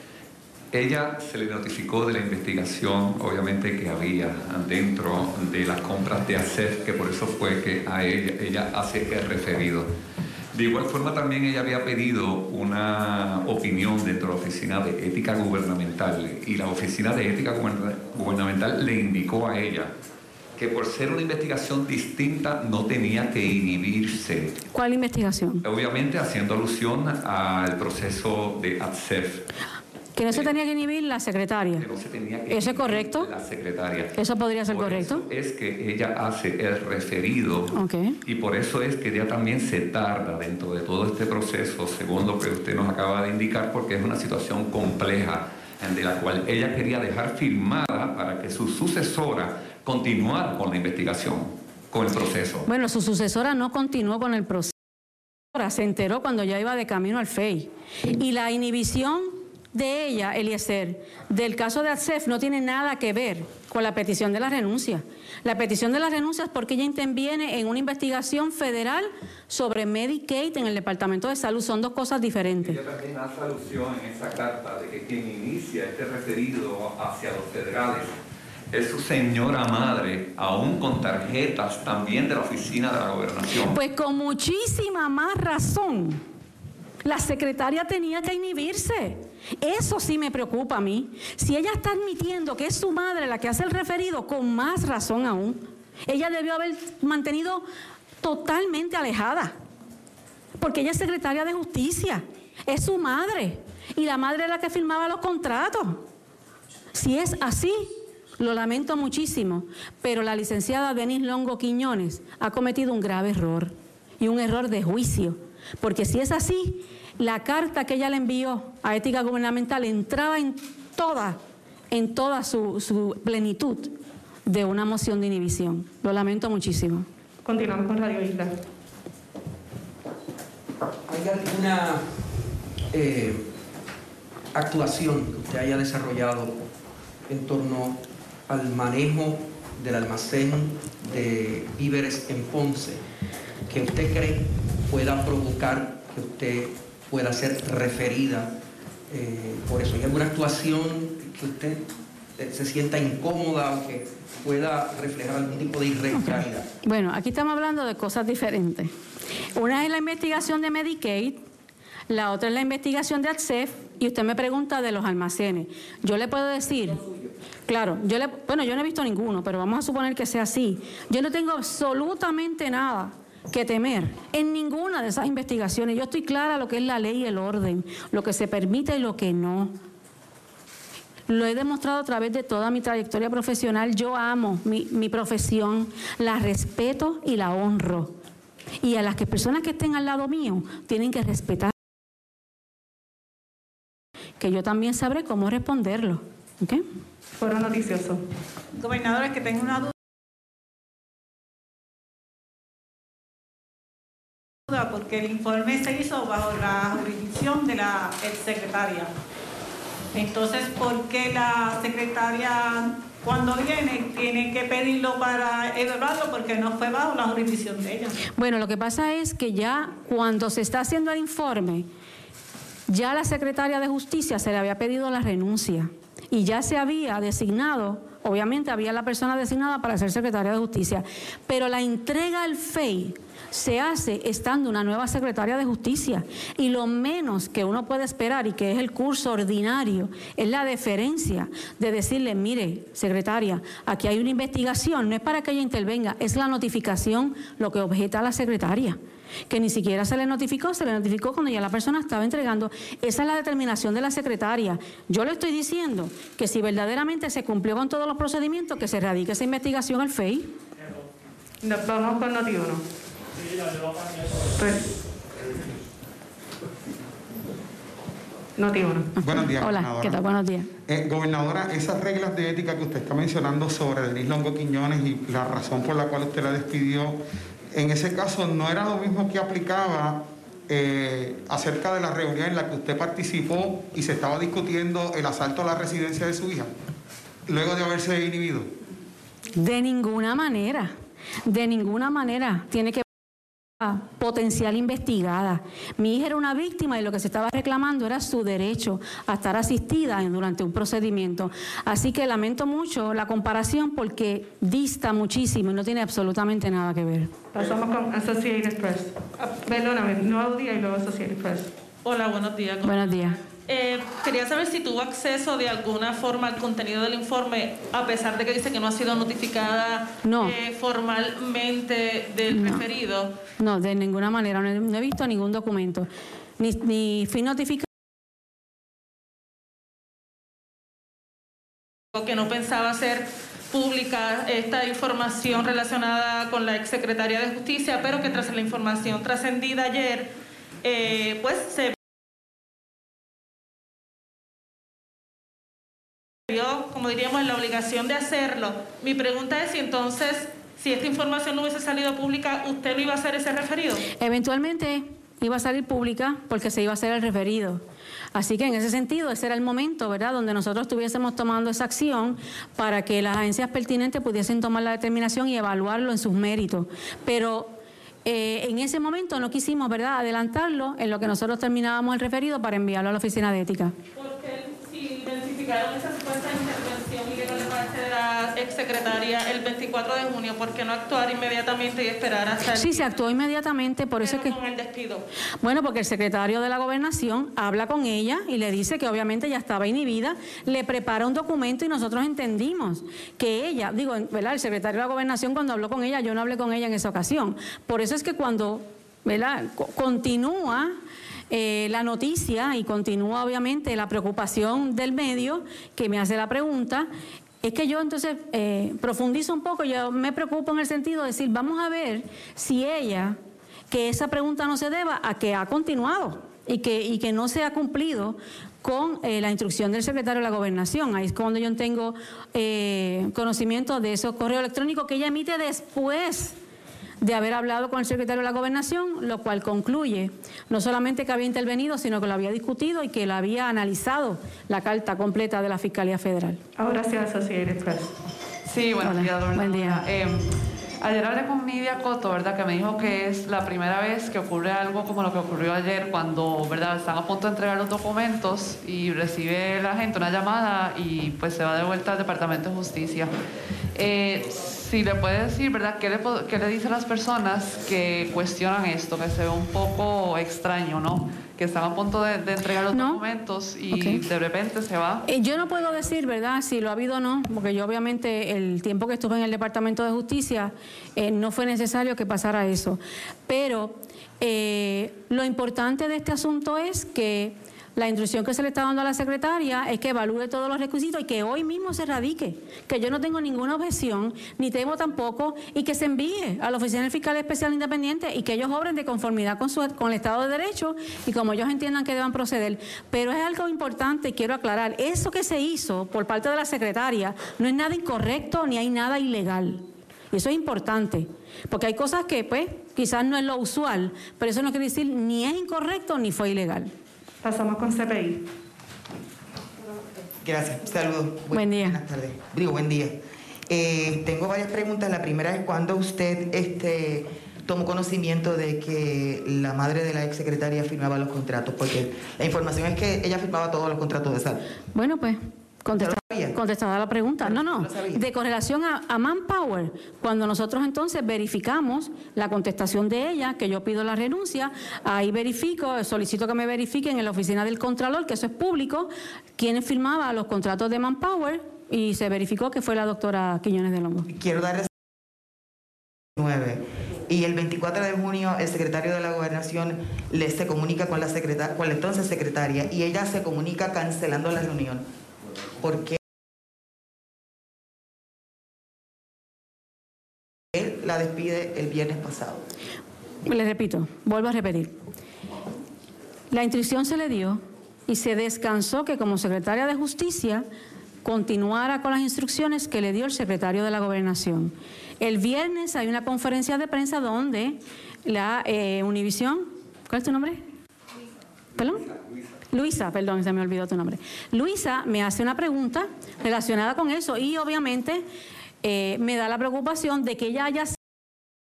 ella se le notificó de la investigación, obviamente, que había dentro de las compras de ACEF, que por eso fue que a ella, ella hace el referido. De igual forma, también ella había pedido una opinión dentro de la Oficina de Ética Gubernamental y la Oficina de Ética Guberna- Gubernamental le indicó a ella que por ser una investigación distinta no tenía que inhibirse, ¿Cuál investigación? obviamente haciendo alusión al proceso de ATSEF, Que no se tenía que inhibir la secretaria. que no se tenía que ¿Eso es correcto? la secretaria. ¿Eso podría ser Por correcto? eso es que ella hace el referido Ok. y por eso es que ella también se tarda dentro de todo este proceso, según lo que usted nos acaba de indicar, porque es una situación compleja de la cual ella quería dejar firmada para que su sucesora continuara con la investigación, con el proceso. Bueno, su sucesora no continuó con el proceso. Ahora Se enteró cuando ya iba de camino al FEI. Y la inhibición de ella, Eliezer, del caso de ATSEF no tiene nada que ver con la petición de la renuncia. La petición de la renuncia es porque ella interviene en una investigación federal sobre Medicaid en el Departamento de Salud. Son dos cosas diferentes. Ella también hace alusión en esa carta de que quien inicia este referido hacia los federales es su señora madre, aún con tarjetas también de la oficina de la gobernación. Pues con muchísima más razón, la secretaria tenía que inhibirse. Eso sí me preocupa a mí. Si ella está admitiendo que es su madre la que hace el referido, con más razón aún. Ella debió haber mantenido totalmente alejada. Porque ella es secretaria de justicia. Es su madre. Y la madre es la que firmaba los contratos. Si es así, lo lamento muchísimo, pero la licenciada Denise Longo Quiñones ha cometido un grave error y un error de juicio, porque si es así, la carta que ella le envió a Ética Gubernamental entraba en toda, en toda su, su plenitud de una moción de inhibición. Lo lamento muchísimo. Continuamos con Radio Isla. ¿Hay alguna eh, actuación que usted haya desarrollado en torno al manejo del almacén de víveres en Ponce que usted cree pueda provocar que usted pueda ser referida eh, por eso? ¿Hay alguna actuación que usted eh, se sienta incómoda o que pueda reflejar algún tipo de irregularidad? Bueno, aquí estamos hablando de cosas diferentes. Una es la investigación de Medicaid, la otra es la investigación de ATSEF y usted me pregunta de los almacenes. Yo le puedo decir, claro, yo le, bueno, yo no he visto ninguno, pero vamos a suponer que sea así. Yo no tengo absolutamente nada que temer en ninguna de esas investigaciones. Yo estoy clara lo que es la ley y el orden, lo que se permite y lo que no. Lo he demostrado a través de toda mi trayectoria profesional. Yo amo mi, mi profesión, la respeto y la honro. Y a las que personas que estén al lado mío tienen que respetar que yo también sabré cómo responderlo. ¿Ok? Foro noticioso. Gobernadora, que tengo una duda. porque el informe se hizo bajo la jurisdicción de la exsecretaria. Entonces, ¿por qué la secretaria cuando viene tiene que pedirlo para evaluarlo porque no fue bajo la jurisdicción de ella? Bueno, lo que pasa es que ya cuando se está haciendo el informe, ya la secretaria de Justicia se le había pedido la renuncia y ya se había designado, obviamente había la persona designada para ser secretaria de Justicia, pero la entrega al FEI se hace estando una nueva secretaria de justicia. Y lo menos que uno puede esperar, y que es el curso ordinario, es la deferencia de decirle, mire, secretaria, aquí hay una investigación, no es para que ella intervenga, es la notificación lo que objeta a la secretaria que ni siquiera se le notificó, se le notificó cuando ya la persona estaba entregando. Esa es la determinación de la secretaria. Yo le estoy diciendo que si verdaderamente se cumplió con todos los procedimientos, que se radique esa investigación al FEI. Nos vamos con Noti 1. Pues, Noti 1. Buenos días, Hola, gobernadora. ¿qué tal? Buenos días. Eh, gobernadora, esas reglas de ética que usted está mencionando sobre Denis Longo Quiñones y la razón por la cual usted la despidió, en ese caso no era lo mismo que aplicaba eh, acerca de la reunión en la que usted participó y se estaba discutiendo el asalto a la residencia de su hija, luego de haberse inhibido. De ninguna manera, de ninguna manera tiene que potencial investigada. Mi hija era una víctima y lo que se estaba reclamando era su derecho a estar asistida durante un procedimiento. Así que lamento mucho la comparación porque dista muchísimo y no tiene absolutamente nada que ver. Pasamos con Associated Press. Ah, Perdóname, Día y luego Associated Press. Hola, buenos días. Buenos días. Eh, quería saber si tuvo acceso de alguna forma al contenido del informe, a pesar de que dice que no ha sido notificada No. eh, formalmente del No. referido. No, de ninguna manera. No he, no he visto ningún documento. Ni, ni fui notificada. que no pensaba hacer pública esta información relacionada con la exsecretaria de Justicia, pero que tras la información trascendida ayer, eh, pues se vio, como diríamos, la obligación de hacerlo. Mi pregunta es si entonces, si esta información no hubiese salido pública, ¿usted no iba a hacer ese referido? Eventualmente iba a salir pública porque se iba a hacer el referido. Así que en ese sentido, ese era el momento, ¿verdad?, donde nosotros estuviésemos tomando esa acción para que las agencias pertinentes pudiesen tomar la determinación y evaluarlo en sus méritos. Pero eh, en ese momento no quisimos, ¿verdad?, adelantarlo en lo que nosotros terminábamos el referido para enviarlo a la oficina de ética. Identificaron esa supuesta intervención ilegal de parte de la exsecretaria el 24 de junio, ¿por qué no actuar inmediatamente y esperar hasta el Sí, se actuó inmediatamente, por eso es que... con el despido? Bueno, porque el secretario de la gobernación habla con ella y le dice que obviamente ya estaba inhibida, le prepara un documento y nosotros entendimos que ella, digo, ¿verdad? El secretario de la gobernación cuando habló con ella, yo no hablé con ella en esa ocasión. Por eso es que cuando, ¿verdad? Co- Continúa eh, la noticia y continúa obviamente la preocupación del medio que me hace la pregunta. Es que yo entonces eh, profundizo un poco, yo me preocupo en el sentido de decir, vamos a ver si ella que esa pregunta no se deba a que ha continuado y que, y que no se ha cumplido con eh, la instrucción del secretario de la gobernación. Ahí es cuando yo tengo eh, conocimiento de esos correos electrónicos que ella emite después de haber hablado con el secretario de la Gobernación, lo cual concluye no solamente que había intervenido, sino que lo había discutido y que lo había analizado la carta completa de la Fiscalía Federal. Ahora sí, Associated Press. Sí, buenos días, Buen día. Eh, ayer hablé con Nidia Coto, ¿verdad? Que me dijo que es la primera vez que ocurre algo como lo que ocurrió ayer cuando, ¿verdad? Están a punto de entregar los documentos y recibe la gente una llamada y pues se va de vuelta al Departamento de Justicia. Eh, si le puede decir, ¿verdad? ¿Qué le, qué le dice a las personas que cuestionan esto? Que se ve un poco extraño, ¿no? Que están a punto de, de entregar los documentos y de repente se va. Eh, yo no puedo decir, ¿verdad?, si lo ha habido o no, porque yo obviamente el tiempo que estuve en el Departamento de Justicia eh, no fue necesario que pasara eso. Pero eh, lo importante de este asunto es que la instrucción que se le está dando a la secretaria es que evalúe todos los requisitos y que hoy mismo se radique, que yo no tengo ninguna objeción, ni temo tampoco, y que se envíe a la Oficina del Fiscal Especial Independiente y que ellos obren de conformidad con, su, con el Estado de Derecho y como ellos entiendan que deban proceder. Pero es algo importante, quiero aclarar, eso que se hizo por parte de la secretaria no es nada incorrecto ni hay nada ilegal. Y eso es importante, porque hay cosas que pues quizás no es lo usual, pero eso no quiere decir ni es incorrecto ni fue ilegal. Pasamos con CPI. Gracias. Saludos. Buen día. Buenas tardes. Digo, buen día. Eh, tengo varias preguntas. La primera es cuándo usted este, tomó conocimiento de que la madre de la ex secretaria firmaba los contratos, porque la información es que ella firmaba todos los contratos de salud. Bueno, pues contestada, contestada la pregunta. No, no, de con relación a, a Manpower, cuando nosotros entonces verificamos la contestación de ella, que yo pido la renuncia, ahí verifico, solicito que me verifiquen en la oficina del Contralor, que eso es público, quién firmaba los contratos de Manpower y se verificó que fue la doctora Quiñones de Longo. Quiero darles 9. Y el 24 de junio el secretario de la gobernación le se comunica con la secretaria, con la entonces secretaria y ella se comunica cancelando la reunión. ¿Por qué? Él la despide el viernes pasado. Le repito, vuelvo a repetir. La instrucción se le dio y se descansó que como secretaria de Justicia continuara con las instrucciones que le dio el secretario de la Gobernación. El viernes hay una conferencia de prensa donde la eh, Univisión, ¿cuál es tu nombre? ¿Perdón? Luisa, perdón, se me olvidó tu nombre. Luisa me hace una pregunta relacionada con eso y obviamente eh, me da la preocupación de que ella haya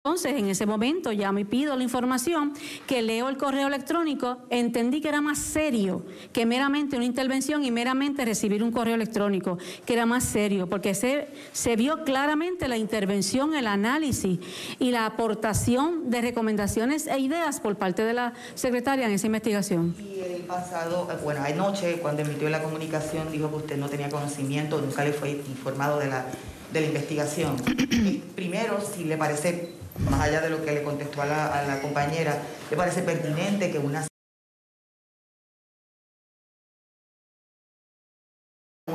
entonces, en ese momento, llamo y pido la información, que leo el correo electrónico, entendí que era más serio que meramente una intervención y meramente recibir un correo electrónico, que era más serio, porque se, se vio claramente la intervención, el análisis y la aportación de recomendaciones e ideas por parte de la secretaria en esa investigación. Y el pasado, bueno, anoche cuando emitió la comunicación dijo que usted no tenía conocimiento, nunca le fue informado de la, de la investigación. Eh, Primero, si le parece, más allá de lo que le contestó a la, compañera, le parece pertinente que una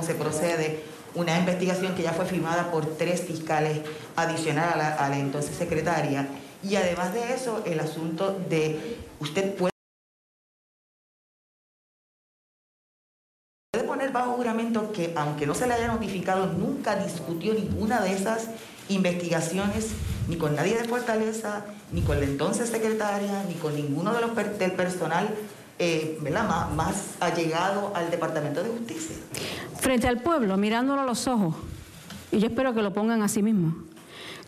se procede una investigación que ya fue firmada por tres fiscales adicional a la entonces secretaria y además de eso el asunto de usted puede puede poner bajo juramento que aunque no se le haya notificado nunca discutió ninguna de esas investigaciones ni con nadie de Fortaleza ni con la entonces secretaria ni con ninguno de los per- del personal eh. Más, más allegado al Departamento de Justicia. frente al pueblo, mirándolo a los ojos. Y yo espero que lo pongan así mismo.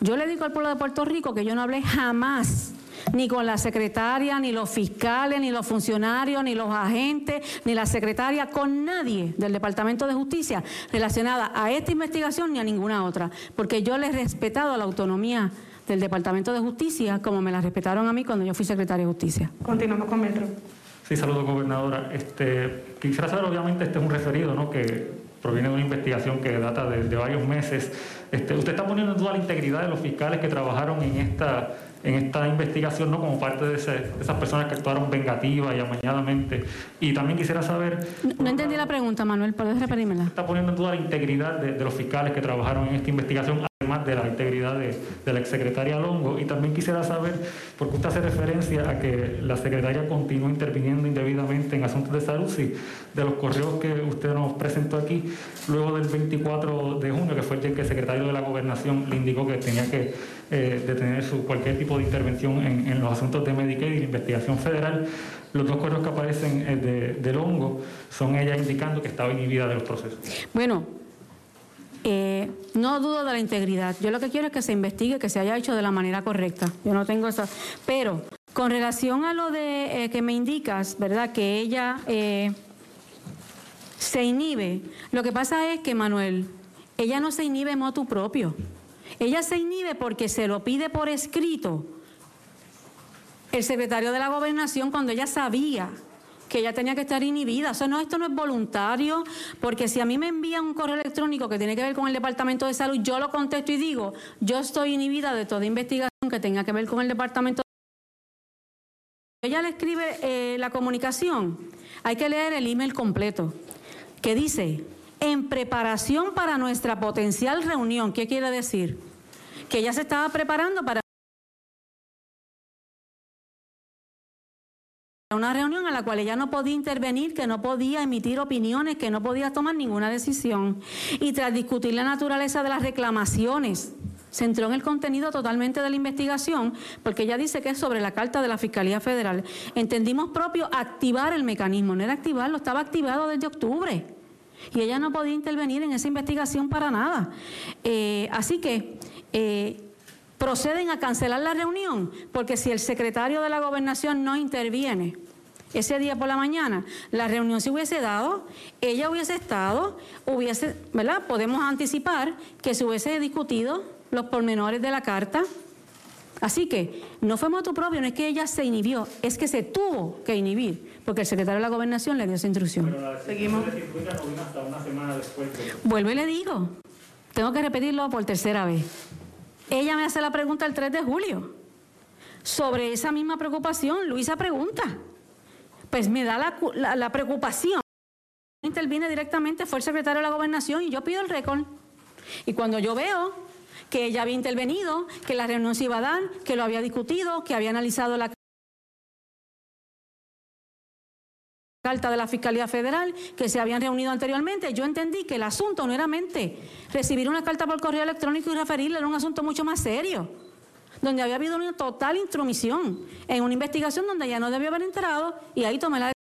Yo le digo al pueblo de Puerto Rico que yo no hablé jamás, ni con la secretaria, ni los fiscales, ni los funcionarios, ni los agentes, ni la secretaria, con nadie del Departamento de Justicia relacionada a esta investigación ni a ninguna otra, porque yo le he respetado la autonomía del Departamento de Justicia como me la respetaron a mí cuando yo fui secretaria de Justicia. Continuamos con Metro. Sí, saludos, gobernadora. Este, quisiera saber, obviamente, este es un referido, ¿no? Que proviene de una investigación que data de, de varios meses. Este, usted está poniendo en duda la integridad de los fiscales que trabajaron en esta, en esta investigación, ¿no? Como parte de, ese- de esas personas que actuaron vengativa y amañadamente. Y también quisiera saber, No, no entendí la pregunta, Manuel, ¿puedes repetírmela? está poniendo en duda la integridad de, de los fiscales que trabajaron en esta investigación, de la integridad de, de la exsecretaria Longo. Y también quisiera saber, porque usted hace referencia a que la secretaria continúa interviniendo indebidamente en asuntos de salud, si de los correos que usted nos presentó aquí, luego del 24 de junio, que fue el día en que el secretario de la Gobernación le indicó que tenía que eh, de tener su, cualquier tipo de intervención en, en, los asuntos de Medicaid y la investigación federal. Los dos correos que aparecen eh, de, del hongo son ella indicando que estaba inhibida de los procesos. Bueno, no dudo de la integridad. Yo lo que quiero es que se investigue, que se haya hecho de la manera correcta. Yo no tengo eso. Pero con relación a lo de eh, que me indicas, ¿verdad? Que ella eh, se inhibe. Lo que pasa es que, Manuel, ella no se inhibe en motu propio. Ella se inhibe porque se lo pide por escrito el secretario de la gobernación cuando ella sabía que ella tenía que estar inhibida. O sea, no, esto no es voluntario, porque si a mí me envían un correo electrónico que tiene que ver con el Departamento de Salud, yo lo contesto y digo, yo estoy inhibida de toda investigación que tenga que ver con el Departamento de Ella le escribe eh, la comunicación, hay que leer el email completo, que dice, en preparación para nuestra potencial reunión, ¿qué quiere decir? Que ella se estaba preparando para una reunión a la cual ella no podía intervenir, que no podía emitir opiniones, que no podía tomar ninguna decisión. Y tras discutir la naturaleza de las reclamaciones, se entró en el contenido totalmente de la investigación, porque ella dice que es sobre la carta de la Fiscalía Federal. Entendimos propio activar el mecanismo, no era activarlo, estaba activado desde octubre. Y ella no podía intervenir en esa investigación para nada. Eh, así que eh, proceden a cancelar la reunión, porque si el secretario de la gobernación no interviene ese día por la mañana, la reunión se hubiese dado, ella hubiese estado, hubiese, ¿verdad? Podemos anticipar que se hubiese discutido los pormenores de la carta. Así que no fue motu propio, no es que ella se inhibió, es que se tuvo que inhibir, porque el secretario de la gobernación le dio esa instrucción. Seguimos. Vuelvo y le digo, tengo que repetirlo por tercera vez. Ella me hace la pregunta el 3 de julio. Sobre esa misma preocupación, Luisa pregunta. Pues me da la, la, preocupación. Interviene directamente, fue el secretario de la gobernación y yo pido el récord. Y cuando yo veo que ella había intervenido, que la reunión se iba a dar, que lo había discutido, que había analizado la carta de la Fiscalía Federal, que se habían reunido anteriormente, yo entendí que el asunto no era mente. Recibir una carta por correo electrónico y referirle, era un asunto mucho más serio, donde había habido una total intromisión en una investigación donde ella no debió haber enterado y ahí tomé la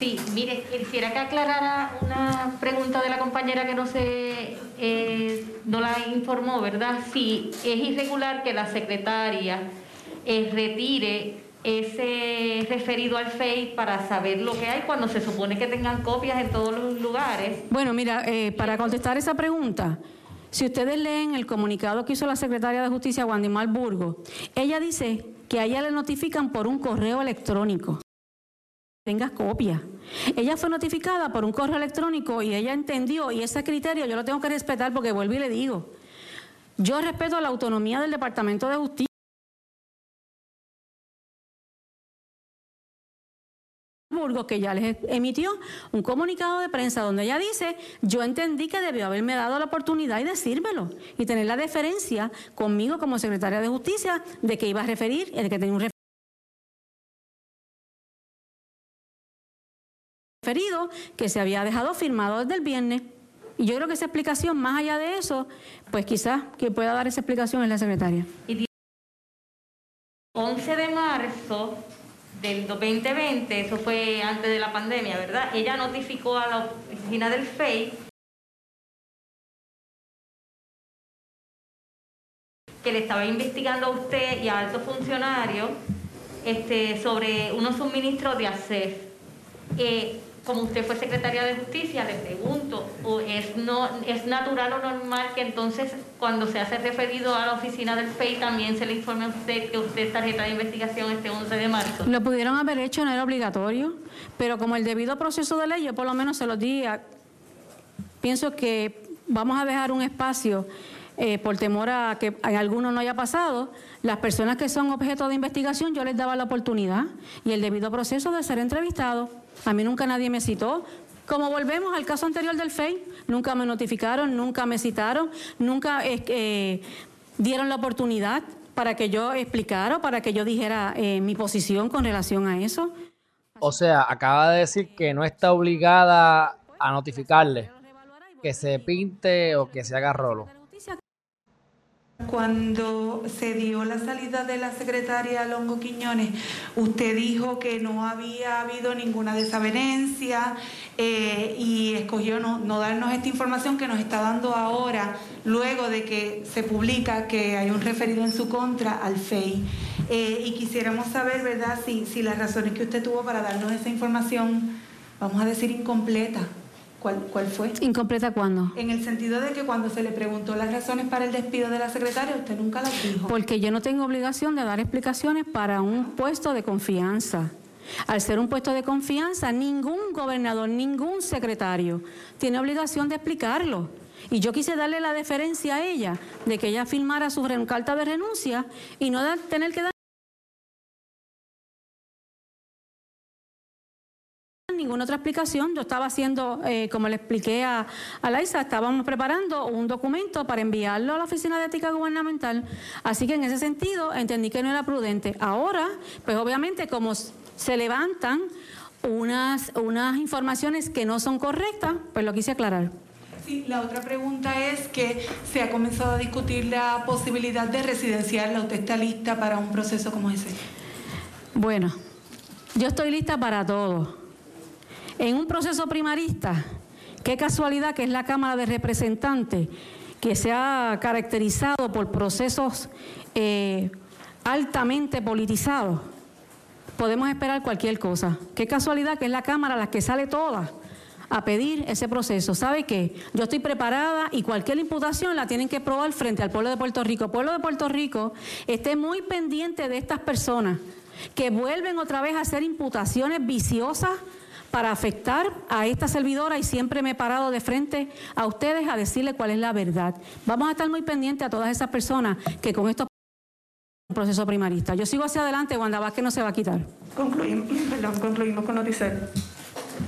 Sí, mire, quisiera que aclarara una pregunta de la compañera que no se eh, no la informó, ¿verdad? Si es irregular que la secretaria eh, retire ese referido al FEI para saber lo que hay cuando se supone que tengan copias en todos los lugares. Bueno, mira, eh, para contestar esa pregunta, si ustedes leen el comunicado que hizo la secretaria de Justicia, Wandy Malburgo, ella dice que a ella le notifican por un correo electrónico. Tengas copia. Ella fue notificada por un correo electrónico y ella entendió, y ese criterio yo lo tengo que respetar porque vuelvo y le digo, yo respeto la autonomía del Departamento de Justicia. Que ya les emitió un comunicado de prensa donde ella dice, yo entendí que debió haberme dado la oportunidad y decírmelo y tener la deferencia conmigo como secretaria de justicia de que iba a referir, de que tenía un referido que se había dejado firmado desde el viernes. Y yo creo que esa explicación, más allá de eso, pues quizás que pueda dar esa explicación es la secretaria. 11 de marzo del 2020, eso fue antes de la pandemia, ¿verdad? Ella notificó a la oficina del FEI que le estaba investigando a usted y a altos funcionarios este, sobre unos suministros de ACEF. Eh, como usted fue secretaria de Justicia, le pregunto, ¿o es, no, ¿es natural o normal que entonces cuando se hace referido a la oficina del FEI también se le informe a usted que usted es tarjeta de investigación este 11 de marzo? Lo pudieron haber hecho, no era obligatorio, pero como el debido proceso de ley, yo por lo menos se los di, pienso que vamos a dejar un espacio eh, por temor a que a alguno no haya pasado, las personas que son objeto de investigación yo les daba la oportunidad y el debido proceso de ser entrevistados. A mí nunca nadie me citó. Como volvemos al caso anterior del FEI, nunca me notificaron, nunca me citaron, nunca eh, dieron la oportunidad para que yo explicara, para que yo dijera eh, mi posición con relación a eso. O sea, acaba de decir que no está obligada a notificarle que se pinte o que se haga rolo. Cuando se dio la salida de la secretaria Longo Quiñones, usted dijo que no había habido ninguna desavenencia eh, y escogió no, no darnos esta información que nos está dando ahora, luego de que se publica que hay un referido en su contra al FEI. Eh, y quisiéramos saber, ¿verdad?, si, si las razones que usted tuvo para darnos esa información, vamos a decir, incompleta. ¿Cuál, ¿Cuál fue? ¿Incompleta cuándo? En el sentido de que cuando se le preguntó las razones para el despido de la secretaria, usted nunca las dijo. Porque yo no tengo obligación de dar explicaciones para un puesto de confianza. Al ser un puesto de confianza, ningún gobernador, ningún secretario tiene obligación de explicarlo. Y yo quise darle la deferencia a ella de que ella firmara su carta de renuncia y no tener que dar ninguna otra explicación. Yo estaba haciendo, eh, como le expliqué a, a Laisa, estábamos preparando un documento para enviarlo a la Oficina de Ética Gubernamental. Así que en ese sentido entendí que no era prudente. Ahora, pues obviamente como se levantan unas, unas informaciones que no son correctas, pues lo quise aclarar. Sí, la otra pregunta es que se ha comenzado a discutir la posibilidad de residenciarla. ¿Usted está lista para un proceso como ese? Bueno, yo estoy lista para todo. En un proceso primarista, qué casualidad que es la Cámara de Representantes, que se ha caracterizado por procesos eh, altamente politizados, podemos esperar cualquier cosa. Qué casualidad que es la Cámara la que sale toda a pedir ese proceso. ¿Sabe qué? Yo estoy preparada y cualquier imputación la tienen que probar frente al pueblo de Puerto Rico. El pueblo de Puerto Rico esté muy pendiente de estas personas que vuelven otra vez a hacer imputaciones viciosas para afectar a esta servidora y siempre me he parado de frente a ustedes a decirle cuál es la verdad. Vamos a estar muy pendientes a todas esas personas que con esto proceso primarista. Yo sigo hacia adelante, Wanda Vázquez no se va a quitar. Concluimos, perdón, concluimos con Noticel.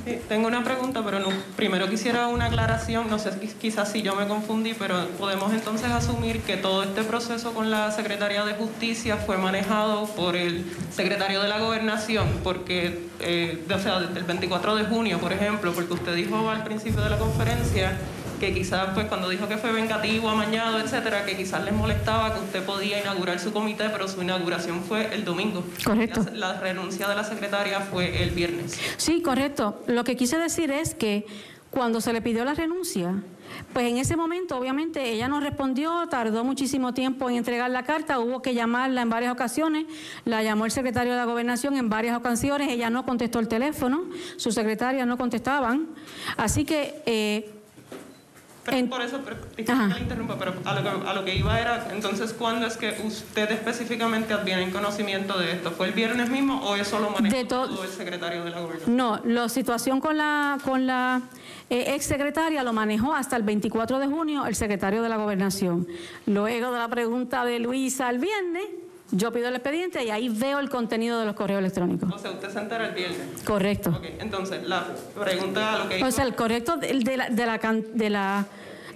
Sí, tengo una pregunta, pero no, primero quisiera una aclaración, no sé quizás si yo me confundí, pero podemos entonces asumir que todo este proceso con la Secretaría de Justicia fue manejado por el secretario de la Gobernación, porque, eh, o sea, desde el 24 de junio, por ejemplo, porque usted dijo al principio de la conferencia que quizás pues cuando dijo que fue vengativo, amañado, etcétera, que quizás les molestaba que usted podía inaugurar su comité, pero su inauguración fue el domingo. Correcto. La, renuncia de la secretaria fue el viernes. Sí, correcto. Lo que quise decir es que cuando se le pidió la renuncia, pues en ese momento, obviamente, ella no respondió, tardó muchísimo tiempo en entregar la carta, hubo que llamarla en varias ocasiones, la llamó el secretario de la gobernación en varias ocasiones, ella no contestó el teléfono, su secretaria no contestaban. Así que eh, pero por eso, pero, que le interrumpa, pero a lo, que, a lo, que, iba era, entonces, ¿cuándo es que usted específicamente en conocimiento de esto? ¿Fue el viernes mismo o eso lo manejó todo el secretario de la gobernación? No, la situación con la, con la eh, ex secretaria lo manejó hasta el 24 de junio el secretario de la gobernación. Luego de la pregunta de Luisa el viernes, yo pido el expediente y ahí veo el contenido de los correos electrónicos. O sea, usted se entera el viernes. Correcto. Okay, entonces, la pregunta a lo que... O sea, el correcto de, la, de la, de la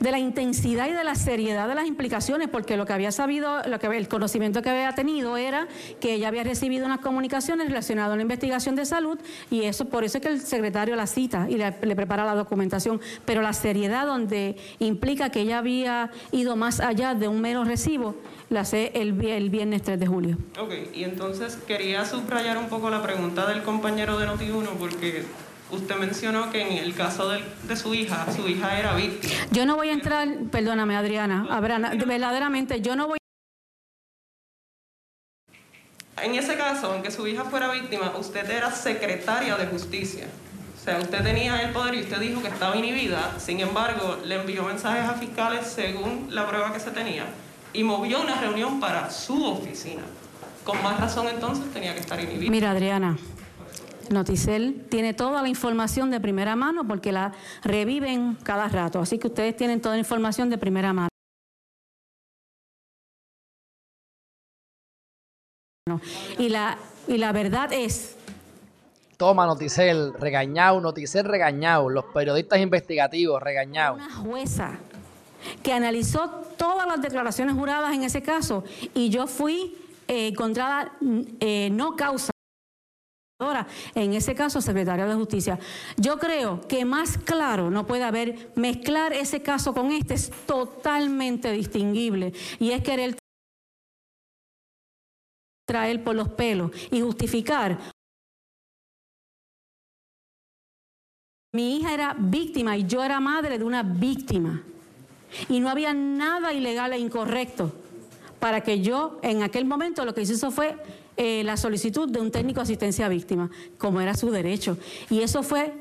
de la intensidad y de la seriedad de las implicaciones, porque lo que había sabido, lo que el conocimiento que había tenido era que ella había recibido unas comunicaciones relacionadas a la investigación de salud y eso por eso es que el secretario la cita y le, prepara la documentación, pero la seriedad donde implica que ella había ido más allá de un mero recibo, la sé el, viernes 3 de julio. Ok, y entonces quería subrayar un poco la pregunta del compañero de Noti1 porque Usted mencionó que en el caso de, su hija, su hija era víctima. Yo no voy a entrar, perdóname Adriana, Abrana, verdaderamente yo no voy En ese caso, aunque su hija fuera víctima, usted era secretaria de justicia. O sea, usted tenía el poder y usted dijo que estaba inhibida, sin embargo, le envió mensajes a fiscales según la prueba que se tenía y movió una reunión para su oficina. Con más razón entonces tenía que estar inhibida. Mira, Adriana, Noticel tiene toda la información de primera mano porque la reviven cada rato, así que ustedes tienen toda la información de primera mano. Y la, y la verdad es... Toma, Noticel, regañado, Noticel regañado, los periodistas investigativos regañados. Una jueza que analizó todas las declaraciones juradas en ese caso y yo fui eh, encontrada eh, no causa. En ese caso secretaria de Justicia. Yo creo que más claro no puede haber, mezclar ese caso con este es totalmente distinguible y es querer traer por los pelos y justificar. Mi hija era víctima y yo era madre de una víctima y no había nada ilegal e incorrecto para que yo en aquel momento lo que hizo fue eh, la solicitud de un técnico de asistencia a víctima, como era su derecho. Y eso fue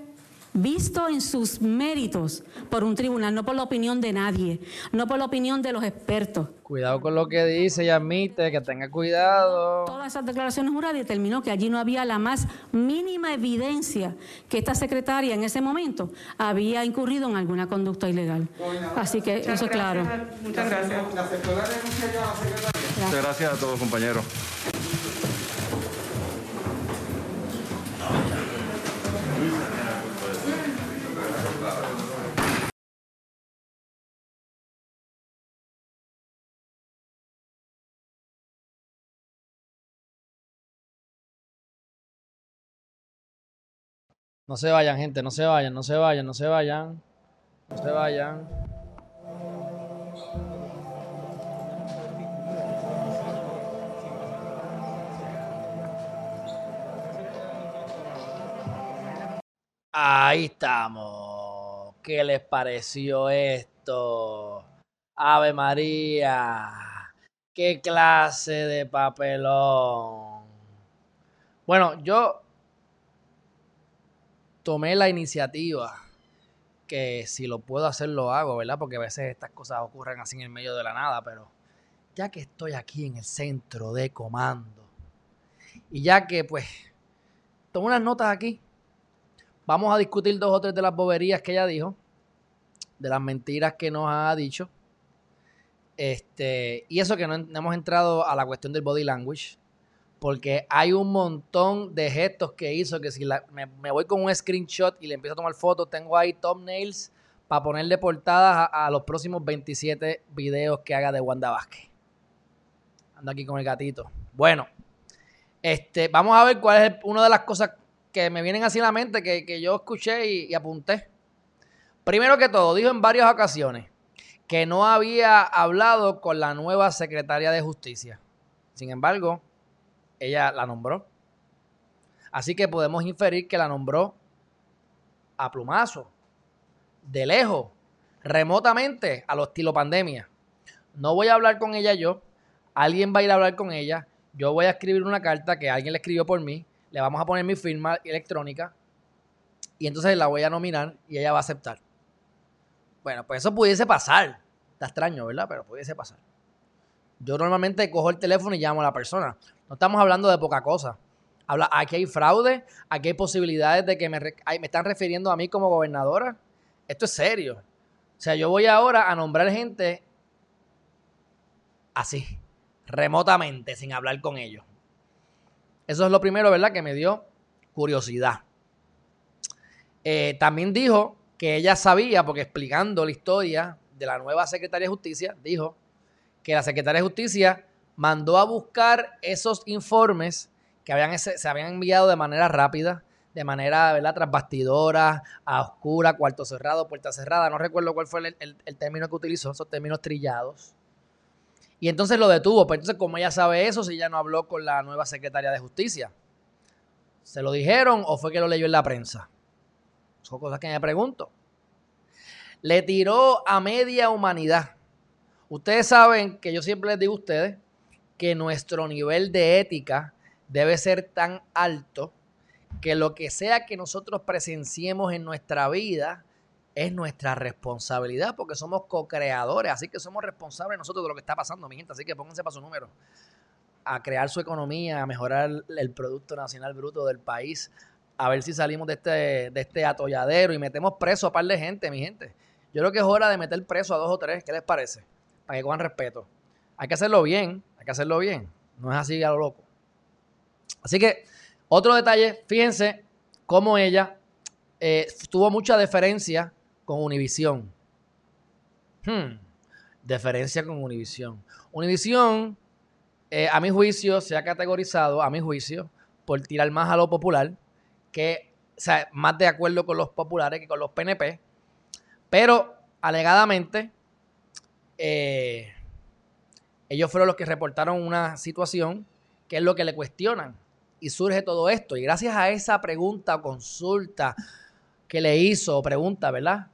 visto en sus méritos por un tribunal, no por la opinión de nadie, no por la opinión de los expertos. Cuidado con lo que dice y admite, que tenga cuidado. Todas esas declaraciones juradas determinó que allí no había la más mínima evidencia que esta secretaria en ese momento había incurrido en alguna conducta ilegal. Así que eso es claro. Muchas gracias. Muchas gracias a todos, compañeros. No se vayan, gente, no se vayan, no se vayan, no se vayan. No se vayan. Ahí estamos. ¿Qué les pareció esto? Ave María. ¿Qué clase de papelón? Bueno, yo tomé la iniciativa, que si lo puedo hacer lo hago, ¿verdad? Porque a veces estas cosas ocurren así en el medio de la nada, pero ya que estoy aquí en el centro de comando y ya que pues tomo unas notas aquí, vamos a discutir dos o tres de las boberías que ella dijo, de las mentiras que nos ha dicho. Este, y eso que no, no hemos entrado a la cuestión del body language, porque hay un montón de gestos que hizo que si me, voy con un screenshot y le empiezo a tomar fotos, tengo ahí thumbnails para ponerle portadas a, los próximos 27 videos que haga de Wanda Vázquez. Ando aquí con el gatito. Bueno, este, vamos a ver cuál es una de las cosas que me vienen así a la mente que, yo escuché y, y apunté. Primero que todo, dijo en varias ocasiones que no había hablado con la nueva secretaria de Justicia. Sin embargo, ella la nombró. Así que podemos inferir que la nombró a plumazo, de lejos, remotamente, a lo estilo pandemia. No voy a hablar con ella yo, alguien va a ir a hablar con ella, yo voy a escribir una carta que alguien le escribió por mí, le vamos a poner mi firma electrónica y entonces la voy a nominar y ella va a aceptar. Bueno, pues eso pudiese pasar. Está extraño, ¿verdad? Pero pudiese pasar. Yo normalmente cojo el teléfono y llamo a la persona. No estamos hablando de poca cosa. Habla, aquí hay fraude, aquí hay posibilidades de que me, me están refiriendo a mí como gobernadora. Esto es serio. O sea, yo voy ahora a nombrar gente así, remotamente, sin hablar con ellos. Eso es lo primero, ¿verdad? Que me dio curiosidad. Eh, también dijo que ella sabía, porque explicando la historia de la nueva secretaria de justicia, dijo que la secretaria de justicia mandó a buscar esos informes que habían, se habían enviado de manera rápida, de manera, ¿verdad? Tras bastidora, a oscura, cuarto cerrado, puerta cerrada. No recuerdo cuál fue el, término que utilizó, esos términos trillados. Y entonces lo detuvo. Pero entonces, ¿cómo ella sabe eso si ella no habló con la nueva secretaria de justicia? ¿Se lo dijeron o fue que lo leyó en la prensa? Son cosas que me pregunto. Le tiró a media humanidad. Ustedes saben que yo siempre les digo a ustedes que nuestro nivel de ética debe ser tan alto que lo que sea que nosotros presenciemos en nuestra vida es nuestra responsabilidad porque somos co-creadores, así que somos responsables nosotros de lo que está pasando, mi gente, así que pónganse para su número, a crear su economía, a mejorar el Producto Nacional Bruto del país, a ver si salimos de este, de este atolladero y metemos preso a par de gente, mi gente. Yo creo que es hora de meter preso a dos o tres, ¿qué les parece? Para que cojan respeto. Hay que hacerlo bien, que hacerlo bien. No es así a lo loco. Así que, otro detalle, fíjense cómo ella eh, tuvo mucha deferencia con Univisión. Hmm, deferencia con Univisión. Univisión, eh, a mi juicio, se ha categorizado, a mi juicio, por tirar más a lo popular, que, o sea, más de acuerdo con los populares que con los PNP, pero alegadamente eh, ellos fueron los que reportaron una situación que es lo que le cuestionan y surge todo esto. Y gracias a esa pregunta consulta que le hizo, pregunta, ¿verdad?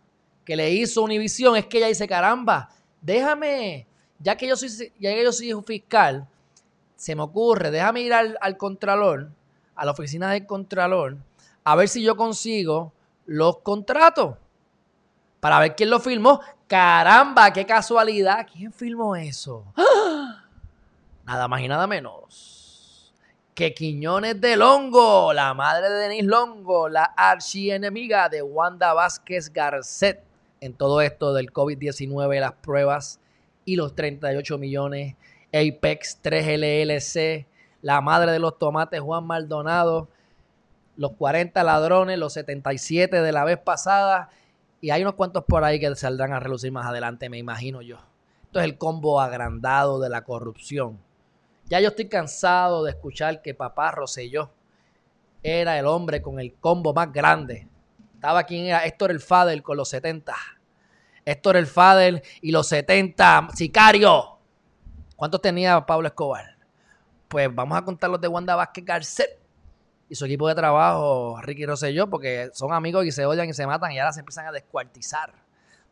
Que le hizo Univisión, es que ella dice, caramba, déjame, ya que yo soy, ya que yo soy fiscal, se me ocurre, déjame ir al, al Contralor, a la oficina del Contralor, a ver si yo consigo los contratos para ver quién lo filmó. Caramba, qué casualidad. ¿Quién filmó eso? Nada más y nada menos que Quiñones de Longo, la madre de Denis Longo, la archienemiga de Wanda Vázquez Garcet en todo esto del COVID-19, las pruebas y los 38 millones, Apex 3 LLC, la madre de los tomates Juan Maldonado, los 40 ladrones, los 77 de la vez pasada y hay unos cuantos por ahí que saldrán a relucir más adelante, me imagino yo. Esto es el combo agrandado de la corrupción. Ya yo estoy cansado de escuchar que papá Roselló era el hombre con el combo más grande. Estaba aquí, era Héctor el Fadel con los 70. Héctor el Fadel y los 70. Sicario. ¿Cuántos tenía Pablo Escobar? Pues vamos a contar los de Wanda Vázquez Garcet y su equipo de trabajo, Ricky Rosselló, porque son amigos y se odian y se matan y ahora se empiezan a descuartizar.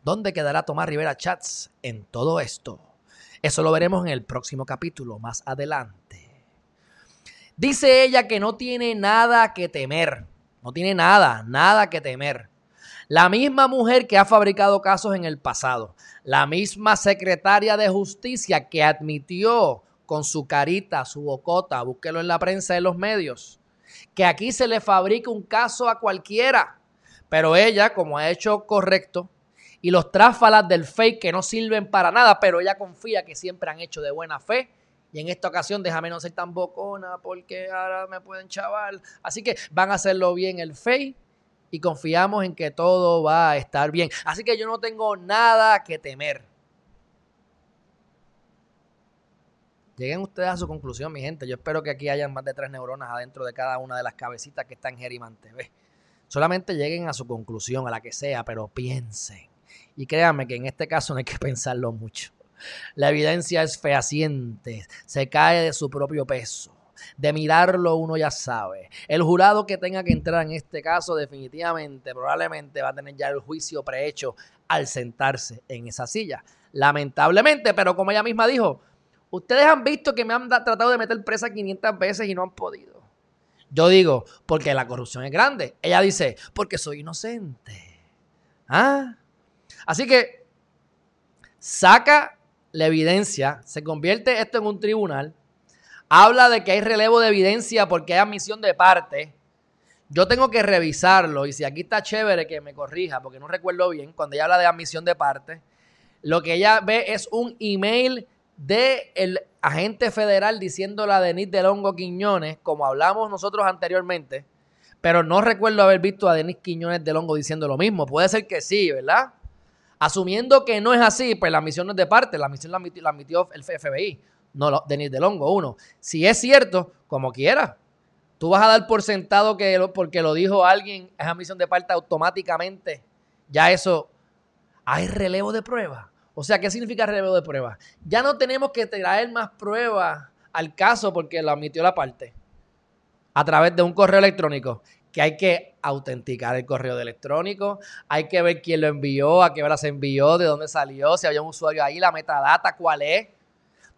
¿Dónde quedará Tomás Rivera Chats en todo esto? Eso lo veremos en el próximo capítulo, más adelante. Dice ella que no tiene nada que temer. No tiene nada, nada que temer. La misma mujer que ha fabricado casos en el pasado. La misma secretaria de justicia que admitió con su carita, su bocota, búsquelo en la prensa, en los medios, que aquí se le fabrica un caso a cualquiera. Pero ella, como ha hecho correcto, y los tráfalas del fake que no sirven para nada, pero ella confía que siempre han hecho de buena fe. Y en esta ocasión déjame no ser tan bocona porque ahora me pueden chaval. Así que van a hacerlo bien el fake y confiamos en que todo va a estar bien. Así que yo no tengo nada que temer. Lleguen ustedes a su conclusión, mi gente. Yo espero que aquí hayan más de tres neuronas adentro de cada una de las cabecitas que están en Geriman TV. Solamente lleguen a su conclusión, a la que sea, pero piensen. Y créanme que en este caso no hay que pensarlo mucho. La evidencia es fehaciente, se cae de su propio peso. De mirarlo uno ya sabe. El jurado que tenga que entrar en este caso definitivamente, probablemente va a tener ya el juicio prehecho al sentarse en esa silla. Lamentablemente, pero como ella misma dijo, Ustedes han visto que me han tratado de meter presa 500 veces y no han podido. Yo digo, porque la corrupción es grande. Ella dice, porque soy inocente. ¿Ah? Así que saca la evidencia, se convierte esto en un tribunal, habla de que hay relevo de evidencia porque hay admisión de parte. Yo tengo que revisarlo y si aquí está chévere que me corrija, porque no recuerdo bien, cuando ella habla de admisión de parte, lo que ella ve es un email de el agente federal diciéndole a Denis del Hongo Quiñones, como hablamos nosotros anteriormente, pero no recuerdo haber visto a Denis Quiñones del Hongo diciendo lo mismo. Puede ser que sí, ¿verdad? Asumiendo que no es así, pues la misión no es de parte, la misión la admitió, el FBI, no Denis del Hongo, uno. Si es cierto, como quiera, tú vas a dar por sentado que porque lo dijo alguien, esa misión de parte automáticamente, ya eso, hay relevo de pruebas. O sea, ¿qué significa relevo de pruebas? Ya no tenemos que traer más pruebas al caso porque lo admitió la parte a través de un correo electrónico que hay que autenticar el correo electrónico, hay que ver quién lo envió, a qué hora se envió, de dónde salió, si había un usuario ahí, la metadata, cuál es,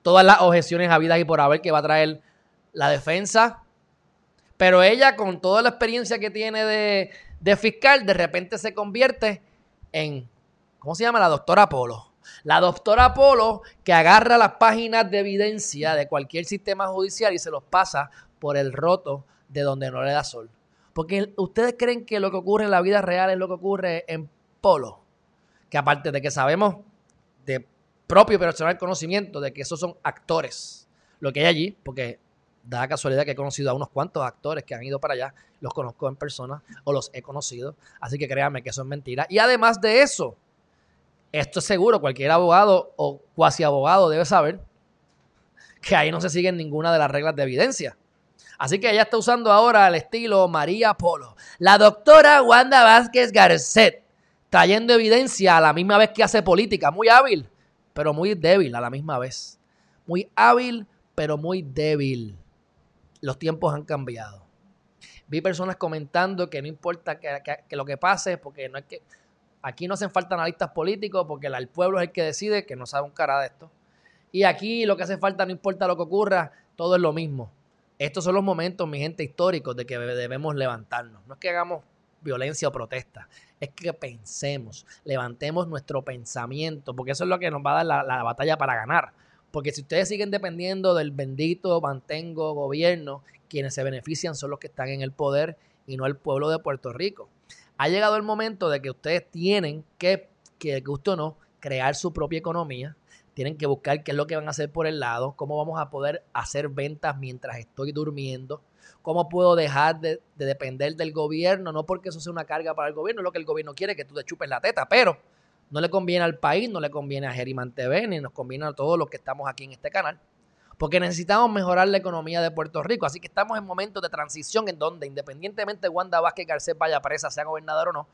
todas las objeciones habidas y por haber que va a traer la defensa. Pero ella, con toda la experiencia que tiene de, fiscal, de repente se convierte en, ¿cómo se llama? La doctora Polo. La doctora Polo que agarra las páginas de evidencia de cualquier sistema judicial y se los pasa por el roto de donde no le da sol. Porque ustedes creen que lo que ocurre en la vida real es lo que ocurre en Polo. Que aparte de que sabemos de propio personal conocimiento de que esos son actores, lo que hay allí, porque da casualidad que he conocido a unos cuantos actores que han ido para allá, los conozco en persona o los he conocido, así que créanme que eso es mentira. Y además de eso, esto es seguro, cualquier abogado o cuasi abogado debe saber que ahí no se siguen ninguna de las reglas de evidencia. Así que ella está usando ahora el estilo María Polo. La doctora Wanda Vázquez Garcet, trayendo evidencia a la misma vez que hace política. Muy hábil, pero muy débil a la misma vez. Muy hábil, pero muy débil. Los tiempos han cambiado. Vi personas comentando que no importa que, lo que pase, porque no es que aquí no hacen falta analistas políticos, porque el pueblo es el que decide, que no sabe un cara de esto. Y aquí lo que hace falta, no importa lo que ocurra, todo es lo mismo. Estos son los momentos, mi gente, históricos de que debemos levantarnos. No es que hagamos violencia o protesta, es que pensemos, levantemos nuestro pensamiento, porque eso es lo que nos va a dar la, batalla para ganar. Porque si ustedes siguen dependiendo del bendito mantengo gobierno, quienes se benefician son los que están en el poder y no el pueblo de Puerto Rico. Ha llegado el momento de que ustedes tienen que, que guste o no, crear su propia economía, tienen que buscar qué es lo que van a hacer por el lado, cómo vamos a poder hacer ventas mientras estoy durmiendo, cómo puedo dejar de, depender del gobierno, no porque eso sea una carga para el gobierno, es lo que el gobierno quiere, que tú te chupes la teta, pero no le conviene al país, no le conviene a Geriman TV, ni nos conviene a todos los que estamos aquí en este canal, porque necesitamos mejorar la economía de Puerto Rico, así que estamos en momentos de transición en donde, independientemente de Wanda Vázquez Garcés vaya presa, sea gobernador o no,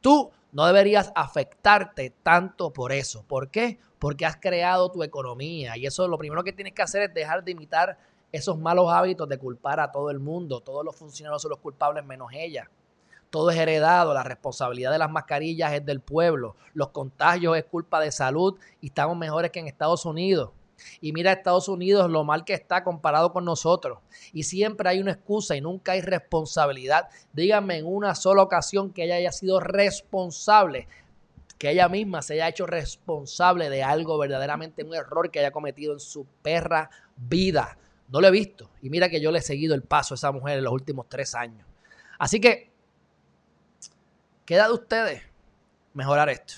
tú no deberías afectarte tanto por eso. ¿Por qué? porque has creado tu economía. Y eso lo primero que tienes que hacer es dejar de imitar esos malos hábitos de culpar a todo el mundo. Todos los funcionarios son los culpables menos ella. Todo es heredado, la responsabilidad de las mascarillas es del pueblo, los contagios es culpa de salud y estamos mejores que en Estados Unidos. Y mira Estados Unidos lo mal que está comparado con nosotros. Y siempre hay una excusa y nunca hay responsabilidad. Díganme en una sola ocasión que ella haya sido responsable que ella misma se haya hecho responsable de algo verdaderamente un error que haya cometido en su perra vida. No lo he visto. Y mira que yo le he seguido el paso a esa mujer en los últimos tres años. Así que, queda de ustedes mejorar esto.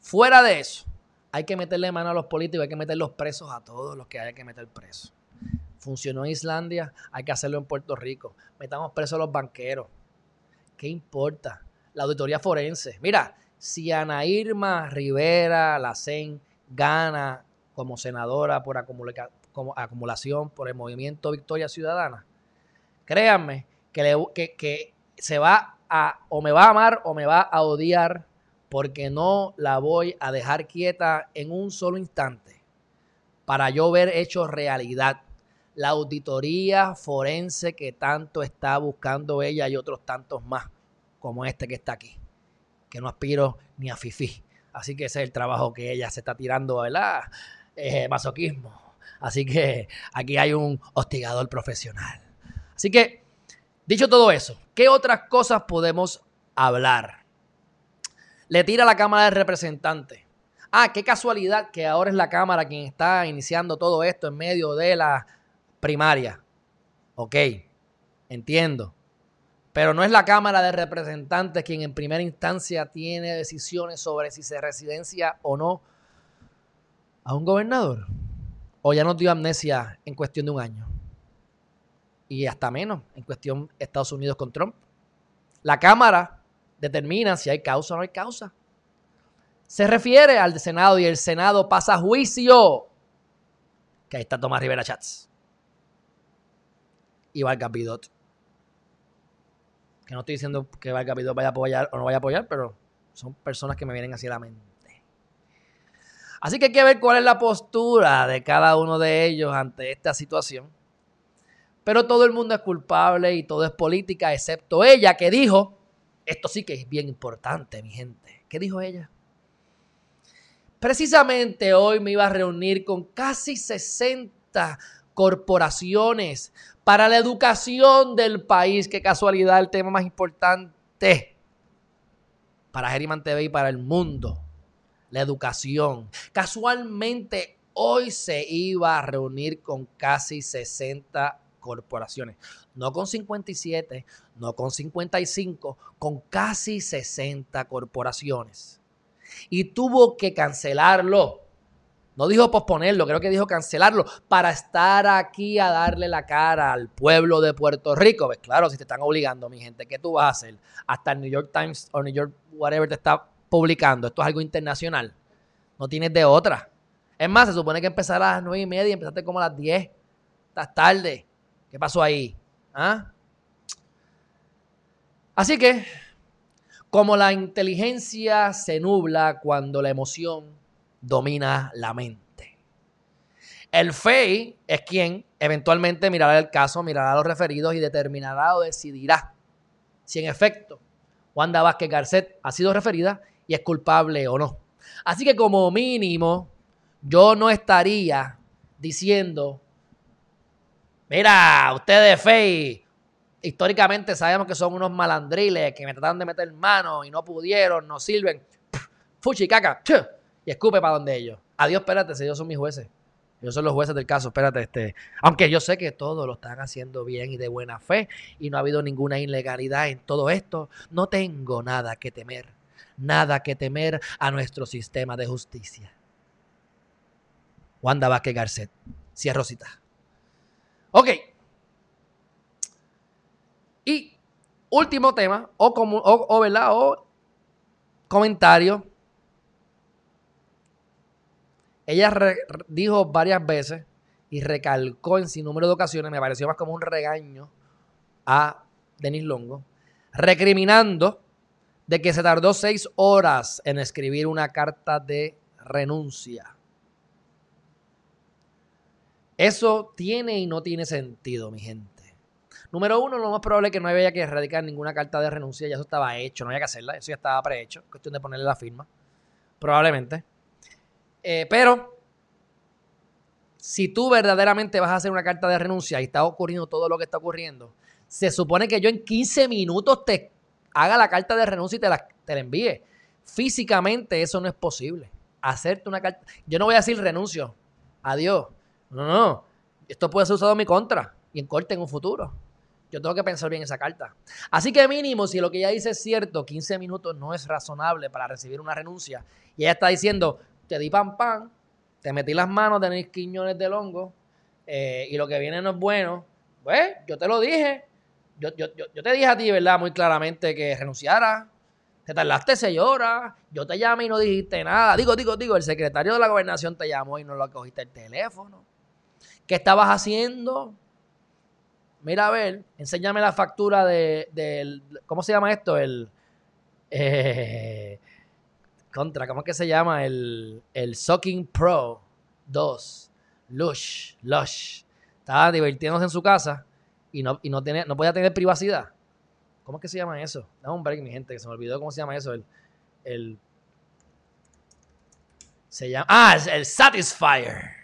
Fuera de eso, hay que meterle mano a los políticos, hay que meter los presos a todos los que haya que meter presos. Funcionó en Islandia, hay que hacerlo en Puerto Rico. Metamos presos a los banqueros. ¿Qué importa? La auditoría forense. Mira, si Ana Irma Rivera Lacén gana como senadora por acumulación por el movimiento Victoria Ciudadana, créanme que, que se va a, o me va a amar o me va a odiar porque no la voy a dejar quieta en un solo instante para yo ver hecho realidad la auditoría forense que tanto está buscando ella y otros tantos más como este que está aquí que no aspiro ni a fifi. Así que ese es el trabajo que ella se está tirando, ¿verdad? Masoquismo. Así que aquí hay un hostigador profesional. Así que, dicho todo eso, ¿qué otras cosas podemos hablar? Le tira la Cámara de Representantes. Ah, qué casualidad que ahora es la Cámara quien está iniciando todo esto en medio de la primaria. Ok, entiendo. Pero no es la Cámara de Representantes quien en primera instancia tiene decisiones sobre si se residencia o no a un gobernador. O ya nos dio amnesia en cuestión de un año. Y hasta menos en cuestión Estados Unidos con Trump. La Cámara determina si hay causa o no hay causa. Se refiere al Senado y el Senado pasa a juicio. Que ahí está Tomás Rivera Chats. Y Vargas Bidot que no estoy diciendo que Valga vaya a apoyar o no vaya a apoyar, pero son personas que me vienen hacia la mente. Así que hay que ver cuál es la postura de cada uno de ellos ante esta situación. Pero todo el mundo es culpable y todo es política, excepto ella que dijo, esto sí que es bien importante, mi gente. ¿Qué dijo ella? Precisamente hoy me iba a reunir con casi 60 corporaciones para la educación del país. Qué casualidad, el tema más importante para Geriman TV y para el mundo. La educación. Casualmente hoy se iba a reunir con casi 60 corporaciones. No con 57, no con 55, con casi 60 corporaciones. Y tuvo que cancelarlo no dijo posponerlo, creo que dijo cancelarlo para estar aquí a darle la cara al pueblo de Puerto Rico. Pues claro, si te están obligando, mi gente, ¿qué tú vas a hacer? Hasta el New York Times o New York, whatever, te está publicando. Esto es algo internacional. No tienes de otra. Es más, se supone que empezar a las nueve y media y empezaste como a las 10. Estás tarde. ¿Qué pasó ahí? ¿Ah? Así que, como la inteligencia se nubla cuando la emoción domina la mente. El FEI es quien eventualmente mirará el caso, mirará los referidos y determinará o decidirá si en efecto Wanda Vázquez Garcet ha sido referida y es culpable o no. Así que como mínimo, yo no estaría diciendo, mira, ustedes FEI, históricamente sabemos que son unos malandriles que me trataron de meter mano y no pudieron, no sirven. Fuchi, caca, y escupe para donde ellos. Adiós, espérate, si ellos son mis jueces. Ellos son los jueces del caso, espérate, este. Aunque yo sé que todos lo están haciendo bien y de buena fe y no ha habido ninguna ilegalidad en todo esto, no tengo nada que temer. Nada que temer a nuestro sistema de justicia. Wanda Vázquez Garcet. Cierro cita. Ok. Y último tema, o, como, comentario. Ella dijo varias veces y recalcó en sin número de ocasiones, me pareció más como un regaño a Denis Longo, recriminando de que se tardó seis horas en escribir una carta de renuncia. Eso tiene y no tiene sentido, mi gente. Número uno, lo más probable es que no había que erradicar ninguna carta de renuncia, ya eso estaba hecho, no había que hacerla, eso ya estaba prehecho, cuestión de ponerle la firma, probablemente. Eh, pero, si tú verdaderamente vas a hacer una carta de renuncia y está ocurriendo todo lo que está ocurriendo, se supone que yo en 15 minutos te haga la carta de renuncia y te la, te la envíe. Físicamente eso no es posible. Hacerte una carta. Yo no voy a decir renuncio. Adiós. No, no. Esto puede ser usado en mi contra y en corte en un futuro. Yo tengo que pensar bien esa carta. Así que mínimo, si lo que ella dice es cierto, 15 minutos no es razonable para recibir una renuncia. Y ella está diciendo, te di pan pan, te metí las manos, tenéis quiñones del hongo, eh, y lo que viene no es bueno. Pues, yo te lo dije. Yo, yo, yo, te dije a ti, ¿verdad? Muy claramente que renunciara. Te tardaste seis horas. Yo te llamé y no dijiste nada. Digo, digo, digo, el secretario de la gobernación te llamó y no lo cogiste el teléfono. ¿Qué estabas haciendo? Mira, a ver, enséñame la factura de, del. ¿Cómo se llama esto? El. Eh, contra, ¿cómo es que se llama? El, el Sucking Pro 2. Lush, Lush. Estaba divirtiéndose en su casa y no, y no, no podía tener privacidad. ¿Cómo es que se llama eso? Dame un break, mi gente, que se me olvidó cómo se llama eso. El. el se llama. Ah, el Satisfyer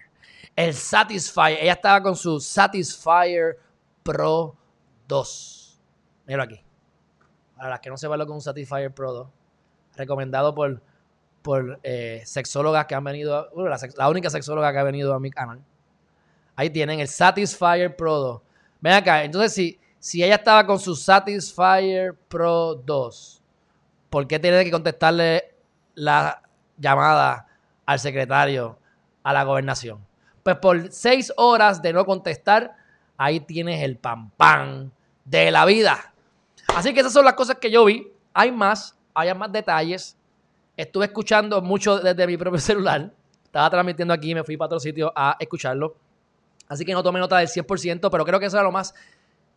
el Satisfyer. Ella estaba con su Satisfyer Pro 2. Mira aquí. Para las que no sepan lo que es un Satisfyer Pro 2. Recomendado por, por eh, sexólogas que han venido. Bueno, la, única sexóloga que ha venido a mi canal. Ahí tienen el Satisfyer Pro 2. Ven acá. Entonces, si, si ella estaba con su Satisfyer Pro 2, ¿por qué tiene que contestarle la llamada al secretario a la gobernación? Pues por seis horas de no contestar, ahí tienes el pan pan de la vida. Así que esas son las cosas que yo vi. Hay más, hay más detalles. Estuve escuchando mucho desde mi propio celular. Estaba transmitiendo aquí me fui para otro sitio a escucharlo. Así que no tomé nota del 100%, pero creo que eso era lo más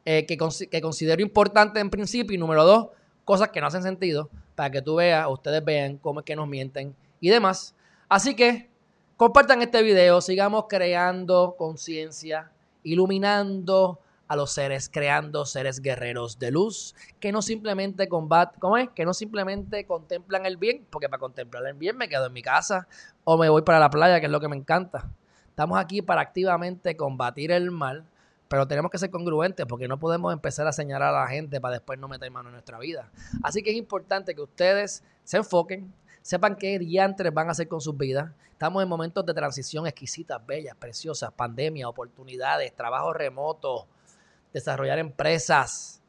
eh, que, que considero importante en principio. Y número dos, cosas que no hacen sentido para que tú veas, ustedes vean cómo es que nos mienten y demás. Así que Compartan este video, sigamos creando conciencia, iluminando a los seres, creando seres guerreros de luz que no simplemente combat, ¿cómo es? Que no simplemente contemplan el bien, porque para contemplar el bien me quedo en mi casa o me voy para la playa, que es lo que me encanta. Estamos aquí para activamente combatir el mal, pero tenemos que ser congruentes porque no podemos empezar a señalar a la gente para después no meter mano en nuestra vida. Así que es importante que ustedes se enfoquen, sepan qué diantres van a hacer con sus vidas. Estamos en momentos de transición exquisitas, bellas, preciosas, pandemia, oportunidades, trabajo remoto, desarrollar empresas,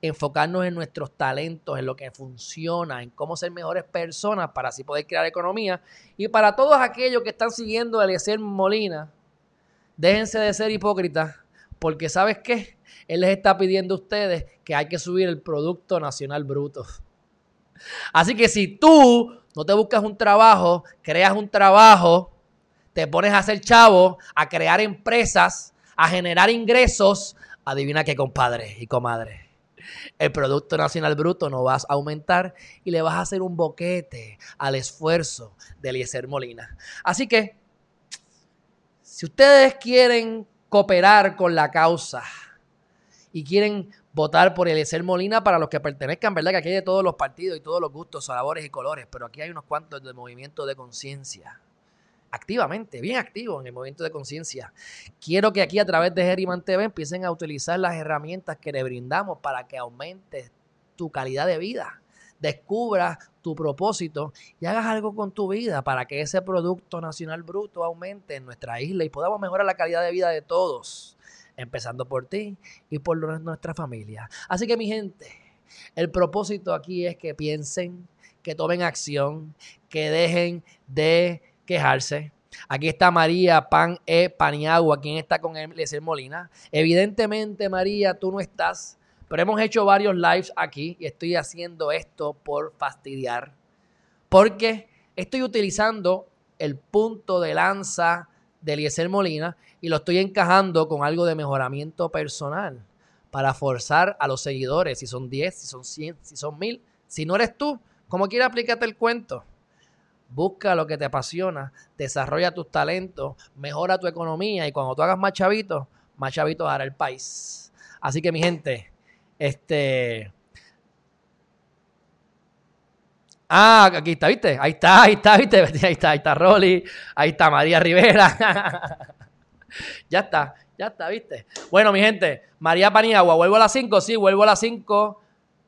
enfocarnos en nuestros talentos, en lo que funciona, en cómo ser mejores personas para así poder crear economía. Y para todos aquellos que están siguiendo a Eliezer Molina, déjense de ser hipócritas, porque ¿sabes qué? Él les está pidiendo a ustedes que hay que subir el Producto Nacional Bruto. Así que si tú no te buscas un trabajo, creas un trabajo, te pones a hacer chavo, a crear empresas, a generar ingresos, adivina qué, compadre y comadre. El Producto Nacional Bruto no vas a aumentar y le vas a hacer un boquete al esfuerzo de Eliezer Molina. Así que, si ustedes quieren cooperar con la causa y quieren votar por Eliezer Molina para los que pertenezcan, ¿verdad? Que aquí hay de todos los partidos y todos los gustos, sabores y colores, pero aquí hay unos cuantos de movimiento de conciencia. Activamente, bien activo en el movimiento de conciencia. Quiero que aquí a través de Geriman TV empiecen a utilizar las herramientas que le brindamos para que aumente tu calidad de vida. Descubra tu propósito y hagas algo con tu vida para que ese Producto Nacional Bruto aumente en nuestra isla y podamos mejorar la calidad de vida de todos empezando por ti y por nuestra familia. Así que mi gente, el propósito aquí es que piensen, que tomen acción, que dejen de quejarse. Aquí está María Pan E Paniagua, quien está con Eliezer Molina. Evidentemente, María, tú no estás, pero hemos hecho varios lives aquí y estoy haciendo esto por fastidiar. Porque estoy utilizando el punto de lanza de Eliezer Molina y lo estoy encajando con algo de mejoramiento personal para forzar a los seguidores, si son 10, si son 100, si son 1000, si no eres tú, como quiera aplícate el cuento. Busca lo que te apasiona, desarrolla tus talentos, mejora tu economía y cuando tú hagas más chavitos, más chavitos hará el país. Así que mi gente, este... Ah, aquí está, ¿viste? Ahí está, ahí está, ¿viste? Ahí está, ahí está Rolly, ahí está María Rivera. ya está, ya está, ¿viste? Bueno, mi gente, María Paniagua, ¿vuelvo a las 5? Sí, vuelvo a las 5.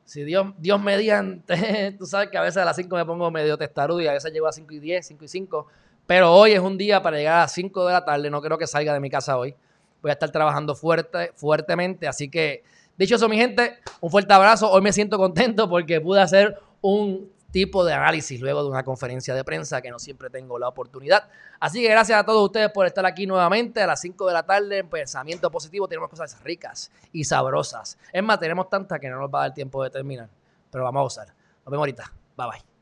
Si Dios, Dios mediante, tú sabes que a veces a las 5 me pongo medio testarudo y a veces llego a 5 y 10, 5 y 5. Pero hoy es un día para llegar a las 5 de la tarde, no creo que salga de mi casa hoy. Voy a estar trabajando fuerte, fuertemente, así que, dicho eso, mi gente, un fuerte abrazo. Hoy me siento contento porque pude hacer un tipo de análisis luego de una conferencia de prensa que no siempre tengo la oportunidad. Así que gracias a todos ustedes por estar aquí nuevamente a las 5 de la tarde en Pensamiento Positivo. Tenemos cosas ricas y sabrosas. Es más, tenemos tantas que no nos va a dar tiempo de terminar, pero vamos a usar. Nos vemos ahorita. Bye bye.